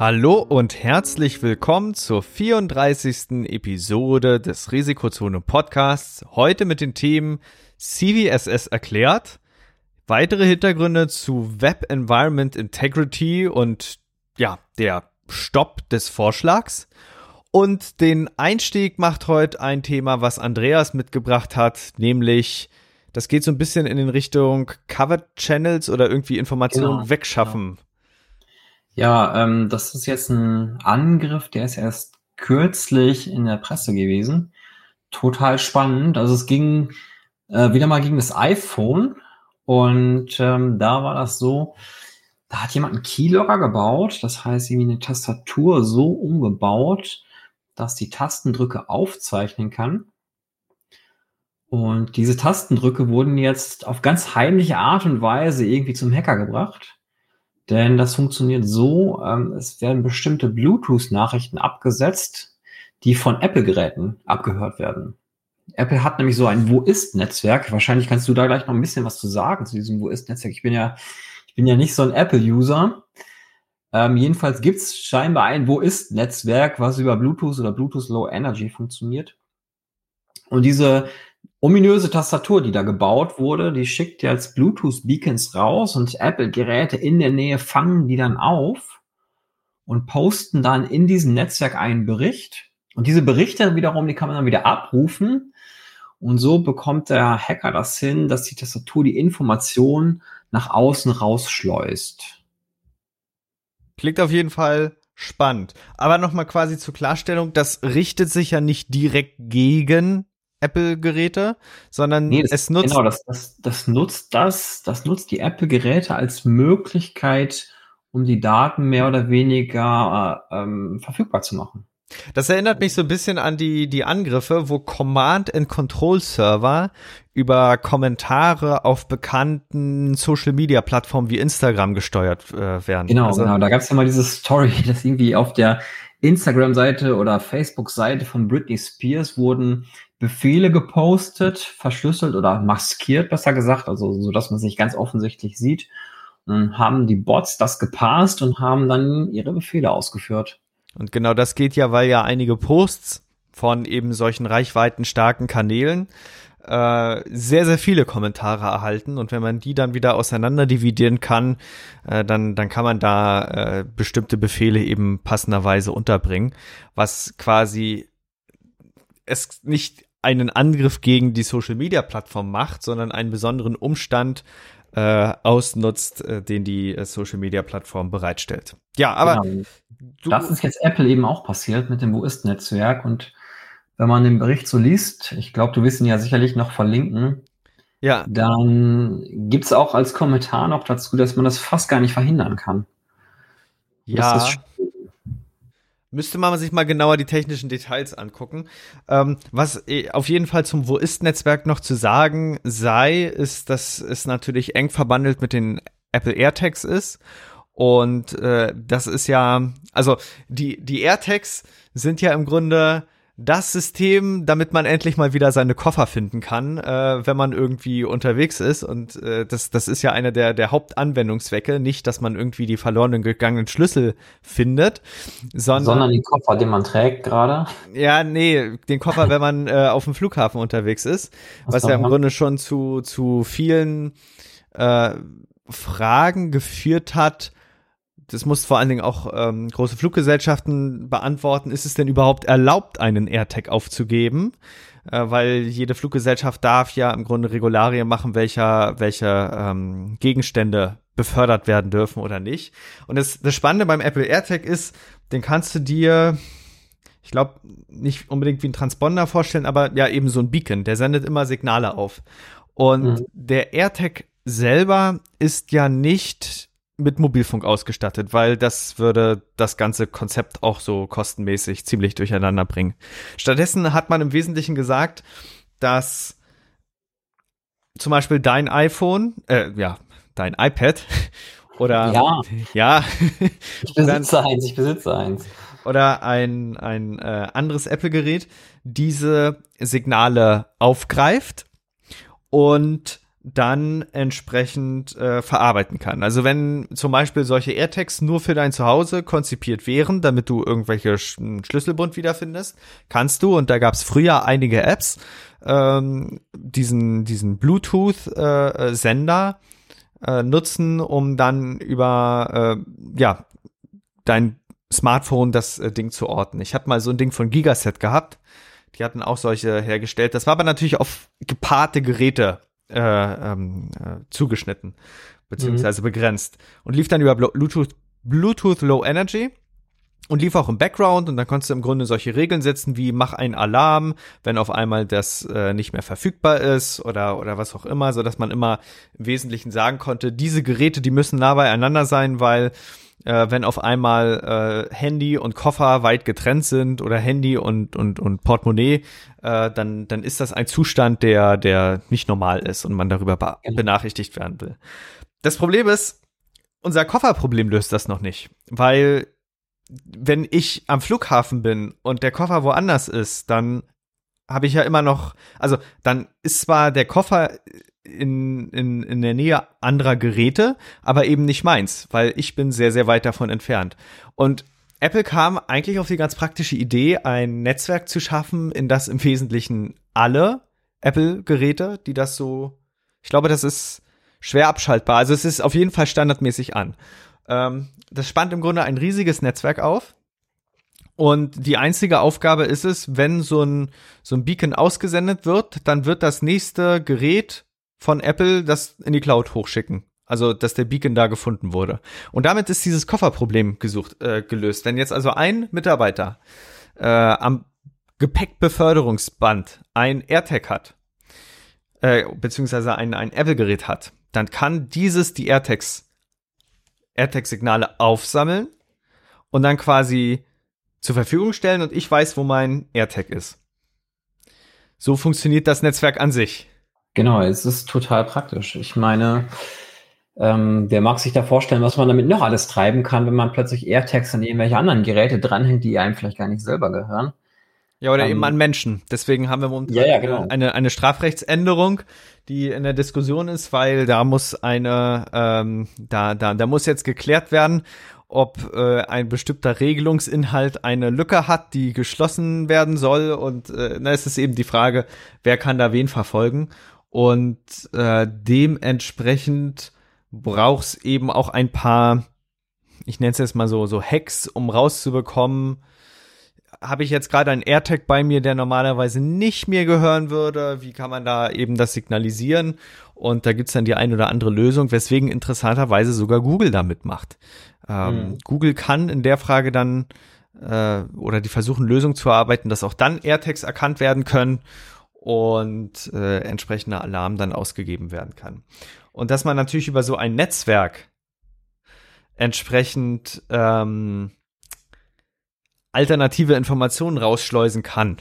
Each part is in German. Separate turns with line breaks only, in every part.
Hallo und herzlich willkommen zur 34. Episode des Risikozone Podcasts. Heute mit den Themen CVSS erklärt, weitere Hintergründe zu Web Environment Integrity und ja, der Stopp des Vorschlags. Und den Einstieg macht heute ein Thema, was Andreas mitgebracht hat, nämlich das geht so ein bisschen in den Richtung Covered Channels oder irgendwie Informationen genau, wegschaffen. Genau.
Ja, ähm, das ist jetzt ein Angriff, der ist erst kürzlich in der Presse gewesen. Total spannend. Also es ging äh, wieder mal gegen das iPhone und ähm, da war das so, da hat jemand einen Keylogger gebaut, das heißt irgendwie eine Tastatur so umgebaut, dass die Tastendrücke aufzeichnen kann. Und diese Tastendrücke wurden jetzt auf ganz heimliche Art und Weise irgendwie zum Hacker gebracht. Denn das funktioniert so, ähm, es werden bestimmte Bluetooth-Nachrichten abgesetzt, die von Apple-Geräten abgehört werden. Apple hat nämlich so ein Wo ist-Netzwerk. Wahrscheinlich kannst du da gleich noch ein bisschen was zu sagen zu diesem Wo ist-Netzwerk. Ich bin ja, ich bin ja nicht so ein Apple-User. Ähm, jedenfalls gibt's scheinbar ein Wo ist-Netzwerk, was über Bluetooth oder Bluetooth Low Energy funktioniert. Und diese ominöse Tastatur, die da gebaut wurde, die schickt jetzt Bluetooth-Beacons raus und Apple-Geräte in der Nähe fangen die dann auf und posten dann in diesem Netzwerk einen Bericht. Und diese Berichte wiederum, die kann man dann wieder abrufen. Und so bekommt der Hacker das hin, dass die Tastatur die Information nach außen rausschleust.
Klingt auf jeden Fall spannend. Aber nochmal quasi zur Klarstellung, das richtet sich ja nicht direkt gegen Apple-Geräte, sondern nee,
das,
es nutzt.
Genau, das, das, das nutzt das, das nutzt die Apple-Geräte als Möglichkeit, um die Daten mehr oder weniger äh, ähm, verfügbar zu machen.
Das erinnert mich so ein bisschen an die, die Angriffe, wo Command and Control Server über Kommentare auf bekannten Social Media Plattformen wie Instagram gesteuert äh, werden.
Genau, also, genau. Da gab es ja mal diese Story, dass irgendwie auf der Instagram-Seite oder Facebook-Seite von Britney Spears wurden Befehle gepostet, verschlüsselt oder maskiert, besser gesagt, also so dass man sich ganz offensichtlich sieht. Und haben die Bots das gepasst und haben dann ihre Befehle ausgeführt.
Und genau das geht ja, weil ja einige Posts von eben solchen reichweitenstarken Kanälen äh, sehr, sehr viele Kommentare erhalten. Und wenn man die dann wieder auseinander dividieren kann, äh, dann, dann kann man da äh, bestimmte Befehle eben passenderweise unterbringen, was quasi es nicht einen Angriff gegen die Social Media Plattform macht, sondern einen besonderen Umstand äh, ausnutzt, äh, den die äh, Social Media Plattform bereitstellt. Ja, aber genau.
das ist jetzt Apple eben auch passiert mit dem Wo ist Netzwerk und wenn man den Bericht so liest, ich glaube, du wirst ihn ja sicherlich noch verlinken. Ja. Dann gibt's auch als Kommentar noch dazu, dass man das fast gar nicht verhindern kann.
Ja. Müsste man sich mal genauer die technischen Details angucken. Ähm, was äh, auf jeden Fall zum Wo ist-Netzwerk noch zu sagen sei, ist, dass es natürlich eng verbandelt mit den Apple AirTags ist. Und äh, das ist ja, also die, die AirTags sind ja im Grunde das System, damit man endlich mal wieder seine Koffer finden kann, äh, wenn man irgendwie unterwegs ist. Und äh, das, das ist ja einer der, der Hauptanwendungszwecke. Nicht, dass man irgendwie die verlorenen gegangenen Schlüssel findet, sondern,
sondern den Koffer, den man trägt gerade.
Ja, nee, den Koffer, wenn man äh, auf dem Flughafen unterwegs ist, was ja im Grunde schon zu, zu vielen äh, Fragen geführt hat, das muss vor allen Dingen auch ähm, große Fluggesellschaften beantworten, ist es denn überhaupt erlaubt, einen AirTag aufzugeben? Äh, weil jede Fluggesellschaft darf ja im Grunde Regularien machen, welcher, welche ähm, Gegenstände befördert werden dürfen oder nicht. Und das, das Spannende beim Apple AirTag ist, den kannst du dir, ich glaube, nicht unbedingt wie ein Transponder vorstellen, aber ja eben so ein Beacon, der sendet immer Signale auf. Und mhm. der AirTag selber ist ja nicht mit Mobilfunk ausgestattet, weil das würde das ganze Konzept auch so kostenmäßig ziemlich durcheinander bringen. Stattdessen hat man im Wesentlichen gesagt, dass zum Beispiel dein iPhone, äh, ja, dein iPad oder
ja,
ja.
Ich besitze eins, ich besitze eins.
oder ein ein äh, anderes Apple-Gerät diese Signale aufgreift und dann entsprechend äh, verarbeiten kann. Also wenn zum Beispiel solche AirTags nur für dein Zuhause konzipiert wären, damit du irgendwelche Sch Schlüsselbund wiederfindest, kannst du, und da gab es früher einige Apps, ähm, diesen, diesen Bluetooth-Sender äh, äh, nutzen, um dann über äh, ja, dein Smartphone das äh, Ding zu orten. Ich hatte mal so ein Ding von Gigaset gehabt. Die hatten auch solche hergestellt. Das war aber natürlich auf gepaarte Geräte äh, ähm, äh, zugeschnitten, beziehungsweise mhm. begrenzt. Und lief dann über Bluetooth, Bluetooth Low Energy und lief auch im Background und dann konntest du im Grunde solche Regeln setzen wie mach einen Alarm, wenn auf einmal das äh, nicht mehr verfügbar ist oder oder was auch immer, so dass man immer im Wesentlichen sagen konnte, diese Geräte, die müssen nah beieinander sein, weil äh, wenn auf einmal äh, Handy und Koffer weit getrennt sind oder Handy und, und, und Portemonnaie, äh, dann, dann ist das ein Zustand, der, der nicht normal ist und man darüber be genau. benachrichtigt werden will. Das Problem ist, unser Kofferproblem löst das noch nicht, weil wenn ich am Flughafen bin und der Koffer woanders ist, dann habe ich ja immer noch, also dann ist zwar der Koffer in, in, in der Nähe anderer Geräte, aber eben nicht meins, weil ich bin sehr, sehr weit davon entfernt. Und Apple kam eigentlich auf die ganz praktische Idee, ein Netzwerk zu schaffen, in das im Wesentlichen alle Apple-Geräte, die das so, ich glaube, das ist schwer abschaltbar. Also es ist auf jeden Fall standardmäßig an. Ähm, das spannt im Grunde ein riesiges Netzwerk auf. Und die einzige Aufgabe ist es, wenn so ein, so ein Beacon ausgesendet wird, dann wird das nächste Gerät von Apple das in die Cloud hochschicken. Also, dass der Beacon da gefunden wurde. Und damit ist dieses Kofferproblem gesucht, äh, gelöst. Wenn jetzt also ein Mitarbeiter äh, am Gepäckbeförderungsband ein AirTag hat, äh, beziehungsweise ein, ein Apple-Gerät hat, dann kann dieses die AirTags, AirTag-Signale aufsammeln und dann quasi zur Verfügung stellen und ich weiß, wo mein AirTag ist. So funktioniert das Netzwerk an sich.
Genau, es ist total praktisch. Ich meine, ähm, wer mag sich da vorstellen, was man damit noch alles treiben kann, wenn man plötzlich AirTags an irgendwelche anderen Geräte dranhängt, die einem vielleicht gar nicht selber gehören?
Ja, oder ähm, eben an Menschen. Deswegen haben wir momentan
ja, ja, genau.
eine, eine Strafrechtsänderung, die in der Diskussion ist, weil da muss eine, ähm, da, da, da muss jetzt geklärt werden, ob äh, ein bestimmter Regelungsinhalt eine Lücke hat, die geschlossen werden soll. Und äh, na, es ist eben die Frage, wer kann da wen verfolgen. Und äh, dementsprechend brauchst eben auch ein paar, ich nenne es jetzt mal so, so Hacks, um rauszubekommen, habe ich jetzt gerade einen AirTag bei mir, der normalerweise nicht mir gehören würde? Wie kann man da eben das signalisieren? Und da gibt's dann die ein oder andere Lösung, weswegen interessanterweise sogar Google da mitmacht. Ähm, mhm. Google kann in der Frage dann äh, oder die versuchen Lösungen zu erarbeiten, dass auch dann AirTags erkannt werden können und äh, entsprechender Alarm dann ausgegeben werden kann. Und dass man natürlich über so ein Netzwerk entsprechend ähm, alternative Informationen rausschleusen kann.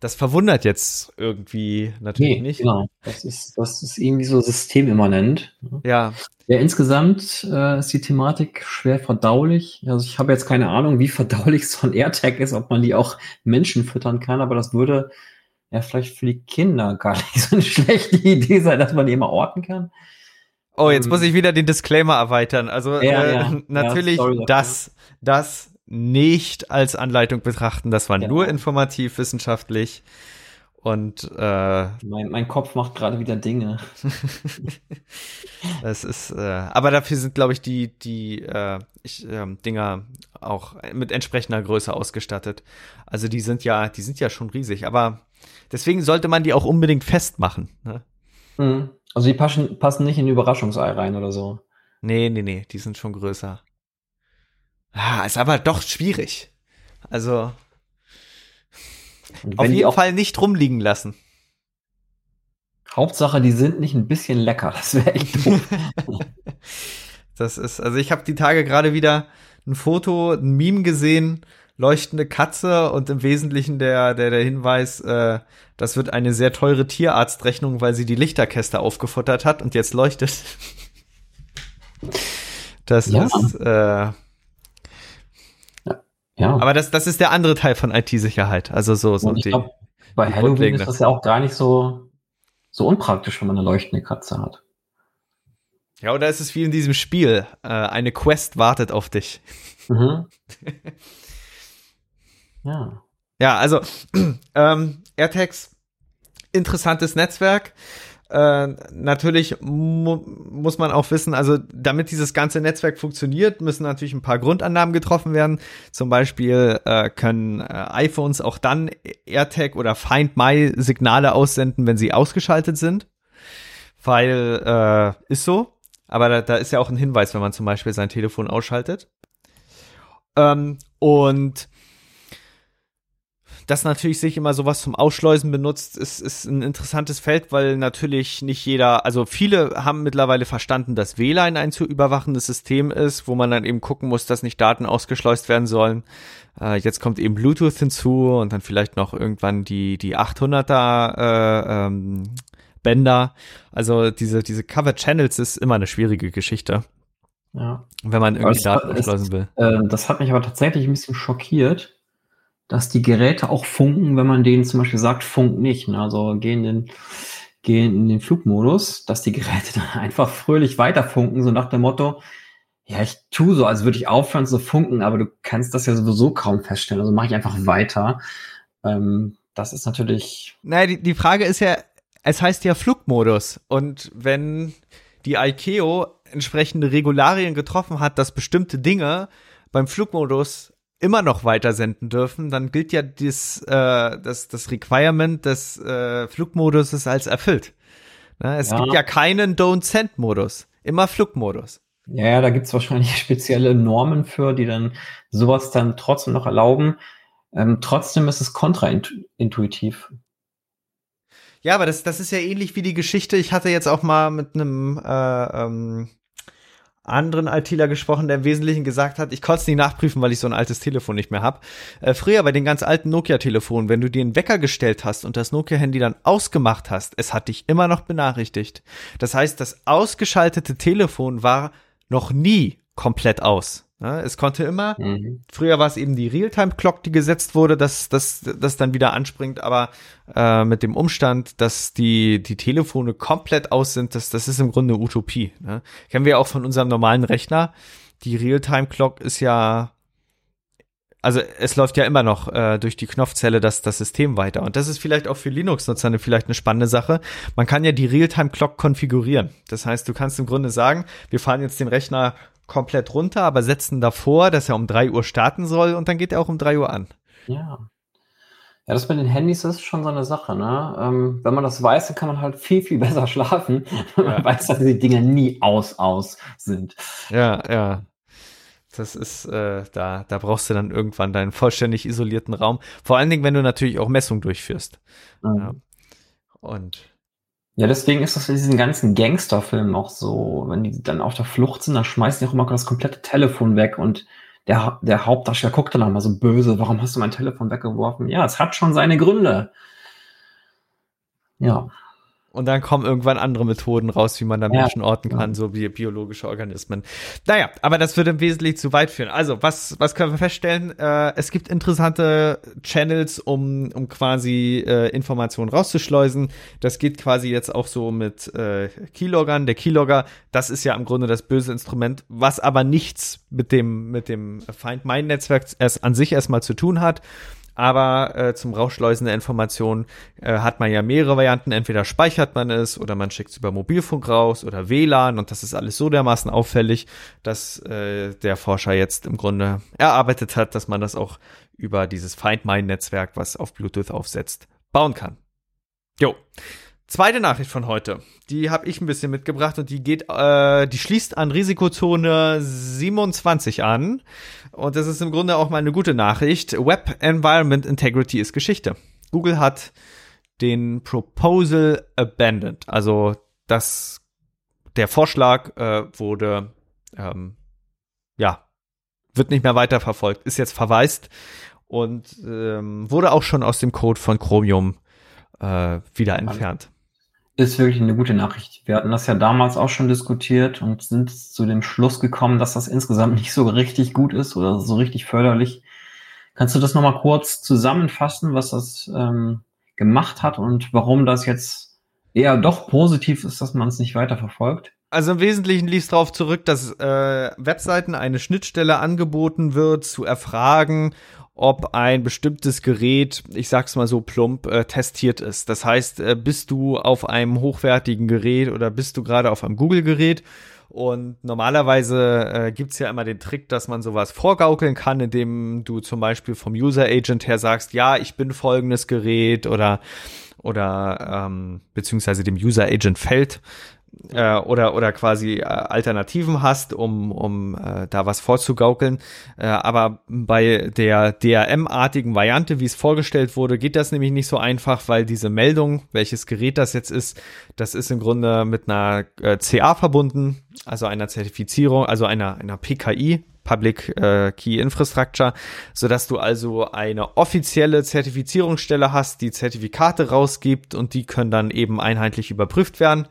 Das verwundert jetzt irgendwie natürlich nee, nicht.
Genau, das ist, das ist irgendwie so systemimmanent.
Ja.
Ja, insgesamt äh, ist die Thematik schwer verdaulich. Also ich habe jetzt keine Ahnung, wie verdaulich so ein AirTag ist, ob man die auch Menschen füttern kann, aber das würde ja vielleicht für die Kinder gar nicht so eine schlechte Idee sein, dass man die immer orten kann.
Oh, jetzt ähm, muss ich wieder den Disclaimer erweitern. Also ja, äh, ja. natürlich ja, sorry, das, das nicht als Anleitung betrachten. Das war nur informativ, wissenschaftlich. Und äh,
mein, mein Kopf macht gerade wieder Dinge.
das ist, äh, aber dafür sind, glaube ich, die, die äh, ich, äh, Dinger auch mit entsprechender Größe ausgestattet. Also die sind ja, die sind ja schon riesig, aber deswegen sollte man die auch unbedingt festmachen. Ne?
Mhm. Also die passen, passen nicht in Überraschungsei rein oder so.
Nee, nee, nee, die sind schon größer. Ah, ist aber doch schwierig. Also auf jeden Fall nicht rumliegen lassen.
Hauptsache, die sind nicht ein bisschen lecker. Das wäre echt doof.
das ist, also ich habe die Tage gerade wieder ein Foto, ein Meme gesehen, leuchtende Katze und im Wesentlichen der, der, der Hinweis, äh, das wird eine sehr teure Tierarztrechnung, weil sie die Lichterkäste aufgefuttert hat und jetzt leuchtet. Das ja. ist, äh, ja. Aber das, das ist der andere Teil von IT-Sicherheit. Also so, so
die, glaub, bei die Halloween ist das ja auch gar nicht so, so unpraktisch, wenn man eine leuchtende Katze hat.
Ja, oder ist es wie in diesem Spiel? Äh, eine Quest wartet auf dich. Mhm. ja. Ja, also ähm, AirTags, interessantes Netzwerk. Äh, natürlich mu muss man auch wissen, also damit dieses ganze Netzwerk funktioniert, müssen natürlich ein paar Grundannahmen getroffen werden. Zum Beispiel äh, können äh, iPhones auch dann AirTag oder Find My Signale aussenden, wenn sie ausgeschaltet sind. Weil äh, ist so. Aber da, da ist ja auch ein Hinweis, wenn man zum Beispiel sein Telefon ausschaltet. Ähm, und dass natürlich sich immer sowas zum Ausschleusen benutzt, ist, ist ein interessantes Feld, weil natürlich nicht jeder, also viele haben mittlerweile verstanden, dass WLAN ein zu überwachendes System ist, wo man dann eben gucken muss, dass nicht Daten ausgeschleust werden sollen. Äh, jetzt kommt eben Bluetooth hinzu und dann vielleicht noch irgendwann die, die 800er äh, ähm, Bänder. Also diese, diese Covered Channels ist immer eine schwierige Geschichte. Ja. Wenn man irgendwie Daten ausschleusen will.
Äh, das hat mich aber tatsächlich ein bisschen schockiert dass die Geräte auch funken, wenn man denen zum Beispiel sagt, funk nicht. Ne? Also gehen in, den, gehen in den Flugmodus, dass die Geräte dann einfach fröhlich weiter funken, so nach dem Motto, ja, ich tue so, als würde ich aufhören zu funken, aber du kannst das ja sowieso kaum feststellen. Also mache ich einfach weiter. Ähm, das ist natürlich.
Naja, die, die Frage ist ja, es heißt ja Flugmodus. Und wenn die ICAO entsprechende Regularien getroffen hat, dass bestimmte Dinge beim Flugmodus immer noch weitersenden dürfen, dann gilt ja dies, äh, das, das Requirement des äh, Flugmoduses als erfüllt. Ne? Es ja. gibt ja keinen Don't-Send-Modus, immer Flugmodus.
Ja, da gibt's wahrscheinlich spezielle Normen für, die dann sowas dann trotzdem noch erlauben. Ähm, trotzdem ist es kontraintuitiv.
Ja, aber das, das ist ja ähnlich wie die Geschichte. Ich hatte jetzt auch mal mit einem äh, ähm, anderen ITler gesprochen, der im Wesentlichen gesagt hat, ich konnte es nicht nachprüfen, weil ich so ein altes Telefon nicht mehr habe. Äh, früher bei den ganz alten Nokia-Telefonen, wenn du dir einen Wecker gestellt hast und das Nokia-Handy dann ausgemacht hast, es hat dich immer noch benachrichtigt. Das heißt, das ausgeschaltete Telefon war noch nie komplett aus. Ja, es konnte immer, mhm. früher war es eben die Realtime-Clock, die gesetzt wurde, dass das dann wieder anspringt, aber äh, mit dem Umstand, dass die, die Telefone komplett aus sind, das, das ist im Grunde Utopie. Ne? Kennen wir auch von unserem normalen Rechner. Die Realtime-Clock ist ja, also es läuft ja immer noch äh, durch die Knopfzelle das, das System weiter. Und das ist vielleicht auch für Linux-Nutzer eine, vielleicht eine spannende Sache. Man kann ja die Realtime-Clock konfigurieren. Das heißt, du kannst im Grunde sagen, wir fahren jetzt den Rechner komplett runter, aber setzen davor, dass er um 3 Uhr starten soll und dann geht er auch um 3 Uhr an.
Ja. Ja, das mit den Handys ist schon so eine Sache, ne? Ähm, wenn man das weiß, dann kann man halt viel, viel besser schlafen. Ja. man weiß, dass die Dinger nie aus, aus sind.
Ja, ja. Das ist, äh, da, da brauchst du dann irgendwann deinen vollständig isolierten Raum. Vor allen Dingen, wenn du natürlich auch Messungen durchführst. Mhm. Ja. Und
ja, deswegen ist das in diesen ganzen Gangsterfilmen auch so, wenn die dann auf der Flucht sind, dann schmeißen die auch immer das komplette Telefon weg und der, der Hauptdarsteller guckt dann auch mal so böse, warum hast du mein Telefon weggeworfen? Ja, es hat schon seine Gründe.
Ja. Und dann kommen irgendwann andere Methoden raus, wie man da Menschen ja, orten kann, so wie biologische Organismen. Naja, aber das würde im Wesentlichen zu weit führen. Also, was, was können wir feststellen? Äh, es gibt interessante Channels, um, um quasi äh, Informationen rauszuschleusen. Das geht quasi jetzt auch so mit äh, Keyloggern. Der Keylogger, das ist ja im Grunde das böse Instrument, was aber nichts mit dem, mit dem Find My Netzwerk erst an sich erstmal zu tun hat. Aber äh, zum Rausschleusen der Informationen äh, hat man ja mehrere Varianten. Entweder speichert man es oder man schickt es über Mobilfunk raus oder WLAN und das ist alles so dermaßen auffällig, dass äh, der Forscher jetzt im Grunde erarbeitet hat, dass man das auch über dieses Find My-Netzwerk, was auf Bluetooth aufsetzt, bauen kann. Jo. Zweite Nachricht von heute, die habe ich ein bisschen mitgebracht und die geht, äh, die schließt an Risikozone 27 an und das ist im Grunde auch mal eine gute Nachricht. Web Environment Integrity ist Geschichte. Google hat den Proposal abandoned, also das der Vorschlag äh, wurde ähm, ja wird nicht mehr weiterverfolgt, ist jetzt verwaist und ähm, wurde auch schon aus dem Code von Chromium äh, wieder entfernt
ist wirklich eine gute Nachricht. Wir hatten das ja damals auch schon diskutiert und sind zu dem Schluss gekommen, dass das insgesamt nicht so richtig gut ist oder so richtig förderlich. Kannst du das nochmal kurz zusammenfassen, was das ähm, gemacht hat und warum das jetzt eher doch positiv ist, dass man es nicht weiterverfolgt?
Also im Wesentlichen lief es darauf zurück, dass äh, Webseiten eine Schnittstelle angeboten wird, zu erfragen, ob ein bestimmtes Gerät, ich sag's mal so plump, äh, testiert ist. Das heißt, äh, bist du auf einem hochwertigen Gerät oder bist du gerade auf einem Google-Gerät? Und normalerweise äh, gibt's ja immer den Trick, dass man sowas vorgaukeln kann, indem du zum Beispiel vom User Agent her sagst, ja, ich bin folgendes Gerät oder oder ähm, beziehungsweise dem User Agent fällt äh, oder oder quasi äh, Alternativen hast, um um äh, da was vorzugaukeln. Äh, aber bei der DRM-artigen Variante, wie es vorgestellt wurde, geht das nämlich nicht so einfach, weil diese Meldung, welches Gerät das jetzt ist, das ist im Grunde mit einer äh, CA verbunden, also einer Zertifizierung, also einer einer PKI. Public äh, Key Infrastructure, so dass du also eine offizielle Zertifizierungsstelle hast, die Zertifikate rausgibt und die können dann eben einheitlich überprüft werden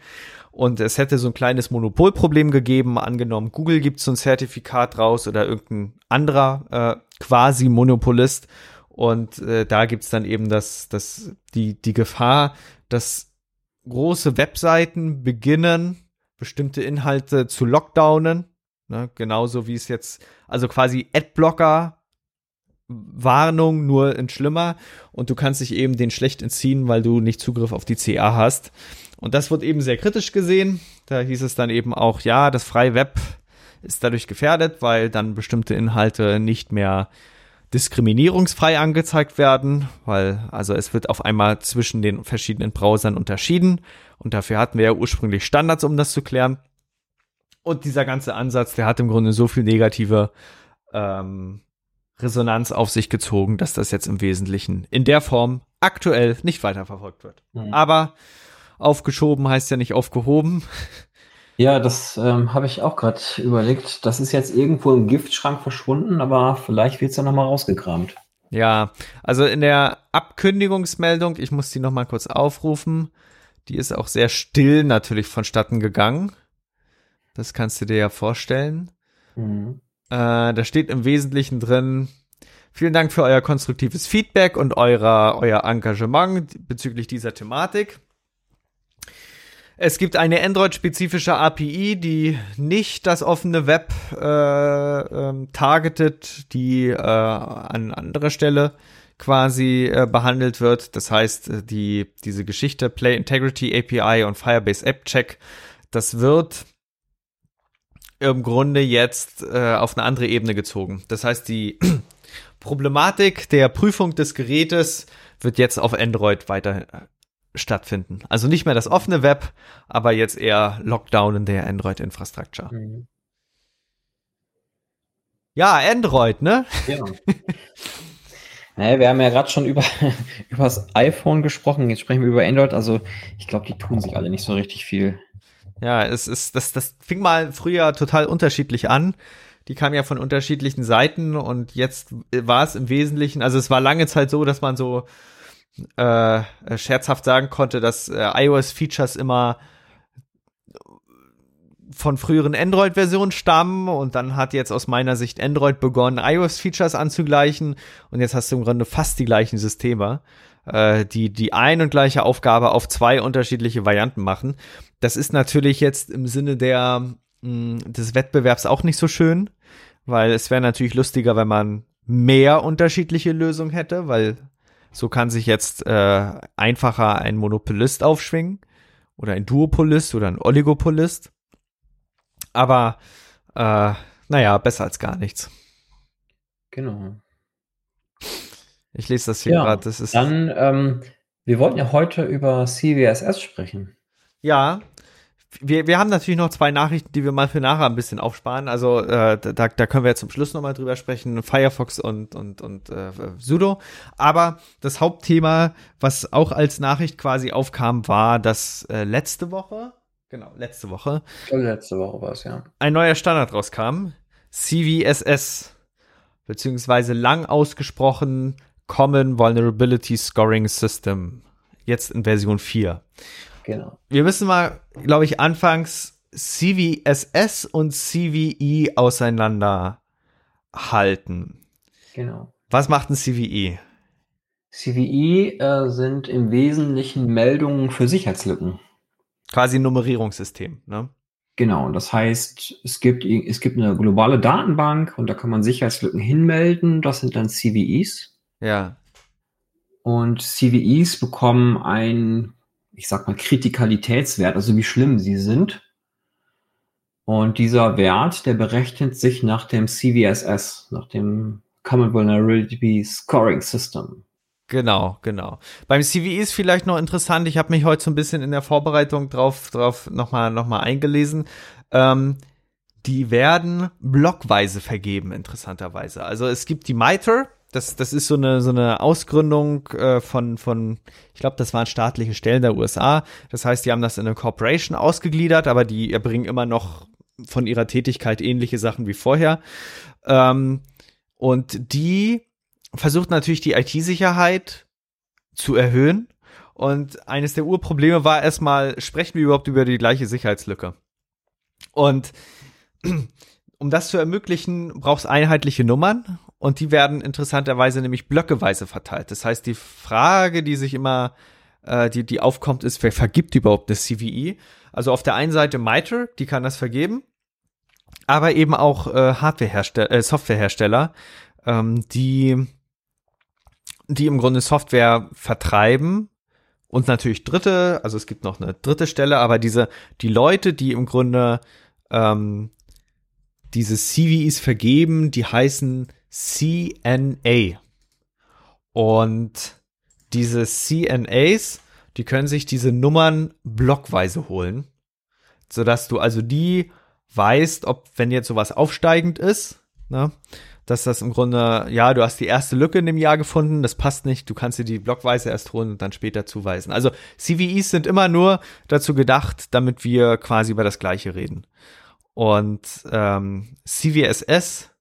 und es hätte so ein kleines Monopolproblem gegeben. Angenommen, Google gibt so ein Zertifikat raus oder irgendein anderer äh, quasi Monopolist. Und äh, da gibt's dann eben das, das, die, die Gefahr, dass große Webseiten beginnen, bestimmte Inhalte zu lockdownen. Ne? Genauso wie es jetzt, also quasi Adblocker Warnung, nur in schlimmer und du kannst dich eben den schlecht entziehen, weil du nicht Zugriff auf die CA hast. Und das wird eben sehr kritisch gesehen. Da hieß es dann eben auch, ja, das freie Web ist dadurch gefährdet, weil dann bestimmte Inhalte nicht mehr diskriminierungsfrei angezeigt werden, weil also es wird auf einmal zwischen den verschiedenen Browsern unterschieden und dafür hatten wir ja ursprünglich Standards, um das zu klären. Und dieser ganze Ansatz, der hat im Grunde so viel negative ähm, Resonanz auf sich gezogen, dass das jetzt im Wesentlichen in der Form aktuell nicht weiterverfolgt wird. Mhm. Aber Aufgeschoben heißt ja nicht aufgehoben.
Ja, das ähm, habe ich auch gerade überlegt. Das ist jetzt irgendwo im Giftschrank verschwunden, aber vielleicht wird es ja nochmal rausgekramt.
Ja, also in der Abkündigungsmeldung, ich muss die nochmal kurz aufrufen, die ist auch sehr still natürlich vonstatten gegangen. Das kannst du dir ja vorstellen. Mhm. Äh, da steht im Wesentlichen drin, vielen Dank für euer konstruktives Feedback und eurer, euer Engagement bezüglich dieser Thematik. Es gibt eine Android-spezifische API, die nicht das offene Web äh, ähm, targetet, die äh, an anderer Stelle quasi äh, behandelt wird. Das heißt, äh, die, diese Geschichte Play Integrity API und Firebase App Check, das wird im Grunde jetzt äh, auf eine andere Ebene gezogen. Das heißt, die Problematik der Prüfung des Gerätes wird jetzt auf Android weiter stattfinden. Also nicht mehr das offene Web, aber jetzt eher Lockdown in der Android-Infrastructure. Mhm. Ja, Android, ne? Ja.
naja, wir haben ja gerade schon über, über das iPhone gesprochen, jetzt sprechen wir über Android. Also ich glaube, die tun sich alle nicht so richtig viel.
Ja, es ist, das, das fing mal früher total unterschiedlich an. Die kamen ja von unterschiedlichen Seiten und jetzt war es im Wesentlichen, also es war lange Zeit so, dass man so äh, scherzhaft sagen konnte, dass äh, iOS-Features immer von früheren Android-Versionen stammen und dann hat jetzt aus meiner Sicht Android begonnen, iOS-Features anzugleichen und jetzt hast du im Grunde fast die gleichen Systeme, äh, die die ein und gleiche Aufgabe auf zwei unterschiedliche Varianten machen. Das ist natürlich jetzt im Sinne der mh, des Wettbewerbs auch nicht so schön, weil es wäre natürlich lustiger, wenn man mehr unterschiedliche Lösungen hätte, weil so kann sich jetzt äh, einfacher ein Monopolist aufschwingen oder ein Duopolist oder ein Oligopolist. Aber äh, naja, besser als gar nichts.
Genau.
Ich lese das hier
ja,
gerade.
Dann, ähm, wir wollten ja heute über CWSS sprechen.
Ja, wir, wir haben natürlich noch zwei Nachrichten, die wir mal für nachher ein bisschen aufsparen. Also äh, da, da können wir jetzt zum Schluss nochmal drüber sprechen, Firefox und, und, und äh, Sudo. Aber das Hauptthema, was auch als Nachricht quasi aufkam, war, dass äh, letzte Woche, genau, letzte Woche,
letzte Woche war es, ja,
ein neuer Standard rauskam, CVSS, beziehungsweise lang ausgesprochen Common Vulnerability Scoring System, jetzt in Version 4.
Genau.
Wir müssen mal, glaube ich, anfangs CVSS und CVE auseinanderhalten.
Genau.
Was macht ein CVE?
CVE äh, sind im Wesentlichen Meldungen für Sicherheitslücken.
Quasi ein Nummerierungssystem, ne?
Genau, das heißt, es gibt, es gibt eine globale Datenbank und da kann man Sicherheitslücken hinmelden. Das sind dann CVEs.
Ja.
Und CVEs bekommen ein ich sag mal, Kritikalitätswert, also wie schlimm sie sind. Und dieser Wert, der berechnet sich nach dem CVSS, nach dem Common Vulnerability Scoring System.
Genau, genau. Beim CVE ist vielleicht noch interessant, ich habe mich heute so ein bisschen in der Vorbereitung drauf, drauf nochmal noch mal eingelesen. Ähm, die werden blockweise vergeben, interessanterweise. Also es gibt die MITRE, das, das ist so eine, so eine Ausgründung äh, von, von, ich glaube, das waren staatliche Stellen der USA. Das heißt, die haben das in eine Corporation ausgegliedert, aber die erbringen immer noch von ihrer Tätigkeit ähnliche Sachen wie vorher. Ähm, und die versucht natürlich die IT-Sicherheit zu erhöhen. Und eines der Urprobleme war erstmal, sprechen wir überhaupt über die gleiche Sicherheitslücke? Und um das zu ermöglichen, brauchst einheitliche Nummern und die werden interessanterweise nämlich blöckeweise verteilt. Das heißt, die Frage, die sich immer, äh, die, die aufkommt, ist, wer vergibt überhaupt das CVE? Also auf der einen Seite MITRE, die kann das vergeben, aber eben auch äh, Hardwarehersteller, äh, Softwarehersteller, ähm, die, die im Grunde Software vertreiben und natürlich Dritte, also es gibt noch eine dritte Stelle, aber diese, die Leute, die im Grunde ähm, diese CVEs vergeben, die heißen CNA. Und diese CNAs, die können sich diese Nummern blockweise holen, sodass du also die weißt, ob wenn jetzt sowas aufsteigend ist, ne, dass das im Grunde, ja, du hast die erste Lücke in dem Jahr gefunden, das passt nicht, du kannst dir die blockweise erst holen und dann später zuweisen. Also CVEs sind immer nur dazu gedacht, damit wir quasi über das Gleiche reden. Und ähm, CVSS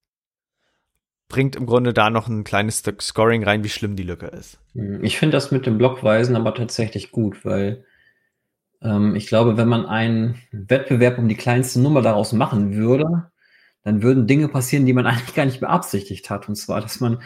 bringt im Grunde da noch ein kleines Stück Scoring rein, wie schlimm die Lücke ist.
Hm, ich finde das mit dem Blockweisen aber tatsächlich gut, weil ähm, ich glaube, wenn man einen Wettbewerb um die kleinste Nummer daraus machen würde, dann würden Dinge passieren, die man eigentlich gar nicht beabsichtigt hat. Und zwar, dass man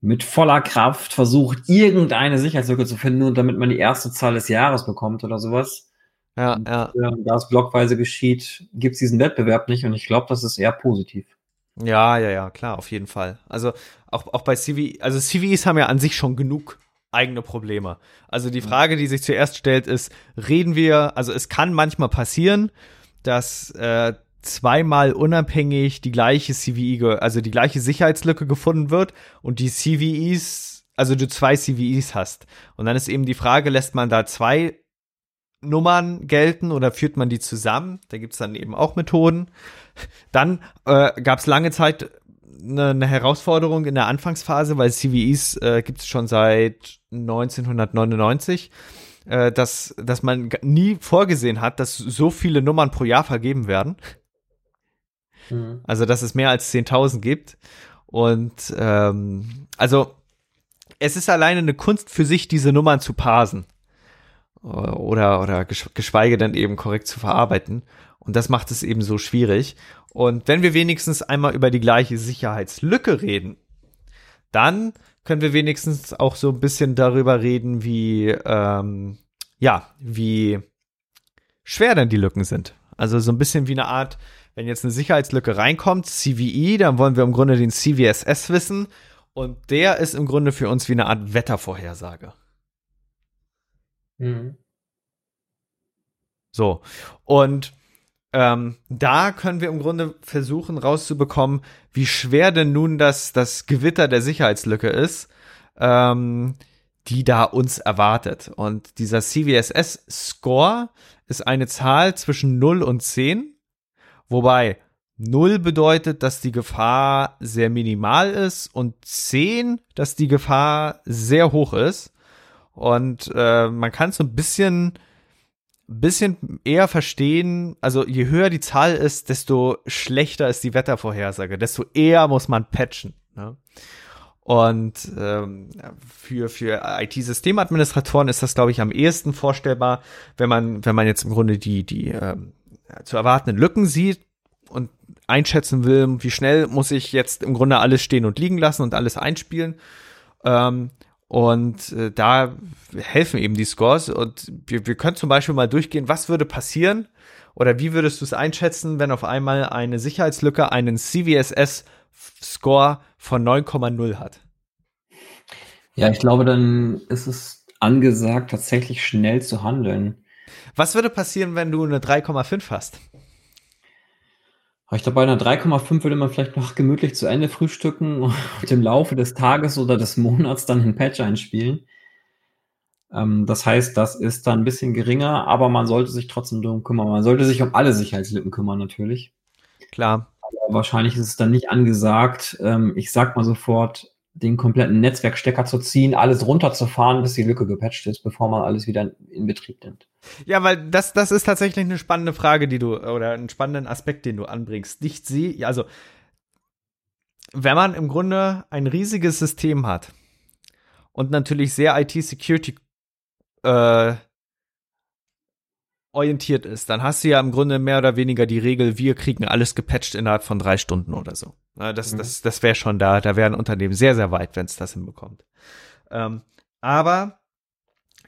mit voller Kraft versucht, irgendeine Sicherheitslücke zu finden und damit man die erste Zahl des Jahres bekommt oder sowas.
Ja, und, ja.
Äh, da es blockweise geschieht, gibt es diesen Wettbewerb nicht und ich glaube, das ist eher positiv.
Ja, ja, ja, klar, auf jeden Fall. Also auch, auch bei CV, also CVEs haben ja an sich schon genug eigene Probleme. Also die Frage, die sich zuerst stellt, ist, reden wir, also es kann manchmal passieren, dass äh, zweimal unabhängig die gleiche CVE, also die gleiche Sicherheitslücke gefunden wird und die CVEs, also du zwei CVEs hast. Und dann ist eben die Frage, lässt man da zwei Nummern gelten oder führt man die zusammen? Da gibt's dann eben auch Methoden. Dann äh, gab es lange Zeit eine, eine, Herausforderung in der Anfangsphase, weil CVEs äh, gibt es schon seit 1999, äh, dass, dass man nie vorgesehen hat, dass so viele Nummern pro Jahr vergeben werden. Mhm. Also, dass es mehr als 10.000 gibt. Und ähm, also, es ist alleine eine Kunst für sich, diese Nummern zu parsen oder, oder geschweige denn eben korrekt zu verarbeiten. Und das macht es eben so schwierig. Und wenn wir wenigstens einmal über die gleiche Sicherheitslücke reden, dann können wir wenigstens auch so ein bisschen darüber reden, wie, ähm, ja, wie schwer denn die Lücken sind. Also so ein bisschen wie eine Art, wenn jetzt eine Sicherheitslücke reinkommt, CVE, dann wollen wir im Grunde den CVSS wissen. Und der ist im Grunde für uns wie eine Art Wettervorhersage. Mhm. So. Und ähm, da können wir im Grunde versuchen rauszubekommen, wie schwer denn nun das, das Gewitter der Sicherheitslücke ist, ähm, die da uns erwartet. Und dieser CVSS-Score ist eine Zahl zwischen 0 und 10, wobei 0 bedeutet, dass die Gefahr sehr minimal ist und 10, dass die Gefahr sehr hoch ist. Und äh, man kann so ein bisschen, bisschen eher verstehen, also je höher die Zahl ist, desto schlechter ist die Wettervorhersage, desto eher muss man patchen. Ne? Und ähm, für, für IT-Systemadministratoren ist das, glaube ich, am ehesten vorstellbar, wenn man, wenn man jetzt im Grunde die, die ähm, zu erwartenden Lücken sieht und einschätzen will, wie schnell muss ich jetzt im Grunde alles stehen und liegen lassen und alles einspielen. Ähm, und äh, da helfen eben die Scores. Und wir, wir können zum Beispiel mal durchgehen, was würde passieren oder wie würdest du es einschätzen, wenn auf einmal eine Sicherheitslücke einen CVSS-Score von 9,0 hat?
Ja, ich glaube, dann ist es angesagt, tatsächlich schnell zu handeln.
Was würde passieren, wenn du eine 3,5 hast?
Ich glaube, bei einer 3,5 würde man vielleicht noch gemütlich zu Ende frühstücken und im Laufe des Tages oder des Monats dann den Patch einspielen. Ähm, das heißt, das ist dann ein bisschen geringer, aber man sollte sich trotzdem darum kümmern. Man sollte sich um alle Sicherheitslücken kümmern, natürlich.
Klar.
Aber wahrscheinlich ist es dann nicht angesagt, ähm, ich sag mal sofort, den kompletten Netzwerkstecker zu ziehen, alles runterzufahren, bis die Lücke gepatcht ist, bevor man alles wieder in Betrieb nimmt.
Ja, weil das, das ist tatsächlich eine spannende Frage, die du, oder einen spannenden Aspekt, den du anbringst. Nicht sie, also, wenn man im Grunde ein riesiges System hat und natürlich sehr IT-Security äh, orientiert ist, dann hast du ja im Grunde mehr oder weniger die Regel, wir kriegen alles gepatcht innerhalb von drei Stunden oder so. Das, mhm. das, das wäre schon da. Da wären Unternehmen sehr, sehr weit, wenn es das hinbekommt. Ähm, aber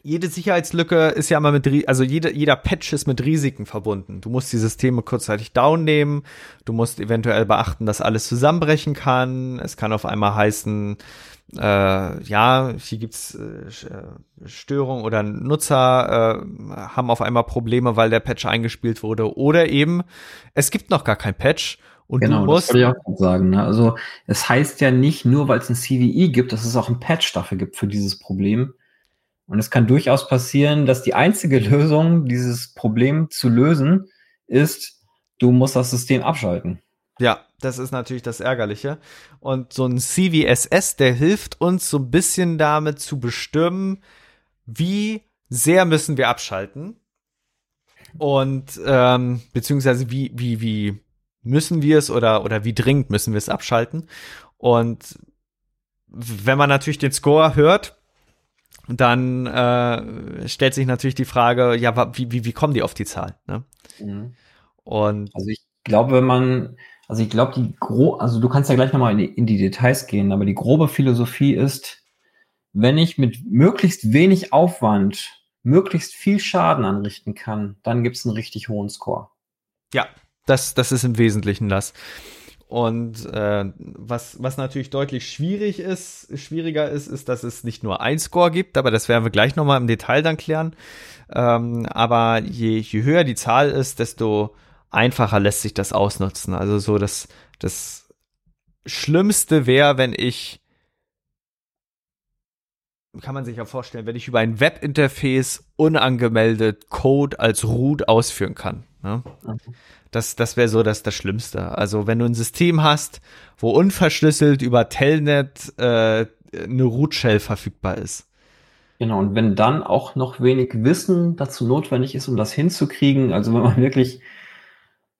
jede Sicherheitslücke ist ja immer mit, also jede, jeder Patch ist mit Risiken verbunden. Du musst die Systeme kurzzeitig down nehmen. Du musst eventuell beachten, dass alles zusammenbrechen kann. Es kann auf einmal heißen, äh, ja, hier gibt's äh, äh, Störungen oder Nutzer äh, haben auf einmal Probleme, weil der Patch eingespielt wurde. Oder eben, es gibt noch gar kein Patch und
genau, du musst. Das wollte ich auch sagen. Ne? Also es heißt ja nicht nur, weil es ein CVE gibt, dass es auch ein Patch dafür gibt für dieses Problem. Und es kann durchaus passieren, dass die einzige Lösung, dieses Problem zu lösen, ist, du musst das System abschalten.
Ja, das ist natürlich das Ärgerliche. Und so ein CVSS, der hilft uns so ein bisschen damit zu bestimmen, wie sehr müssen wir abschalten. Und ähm, beziehungsweise wie, wie, wie müssen wir es oder, oder wie dringend müssen wir es abschalten. Und wenn man natürlich den Score hört, dann äh, stellt sich natürlich die Frage, ja, wie, wie, wie kommen die auf die Zahl? Ne?
Mhm. Und also ich glaube, wenn man also ich glaube, die gro also du kannst ja gleich nochmal in die, in die Details gehen, aber die grobe Philosophie ist, wenn ich mit möglichst wenig Aufwand möglichst viel Schaden anrichten kann, dann gibt es einen richtig hohen Score.
Ja, das, das ist im Wesentlichen das. Und äh, was, was natürlich deutlich schwierig ist, schwieriger ist, ist, dass es nicht nur ein Score gibt, aber das werden wir gleich nochmal im Detail dann klären. Ähm, aber je, je höher die Zahl ist, desto einfacher lässt sich das ausnutzen. Also so das, das Schlimmste wäre, wenn ich, kann man sich ja vorstellen, wenn ich über ein Webinterface unangemeldet Code als Root ausführen kann. Ne? Das, das wäre so das, das Schlimmste. Also wenn du ein System hast, wo unverschlüsselt über Telnet äh, eine Root-Shell verfügbar ist.
Genau, und wenn dann auch noch wenig Wissen dazu notwendig ist, um das hinzukriegen, also wenn man wirklich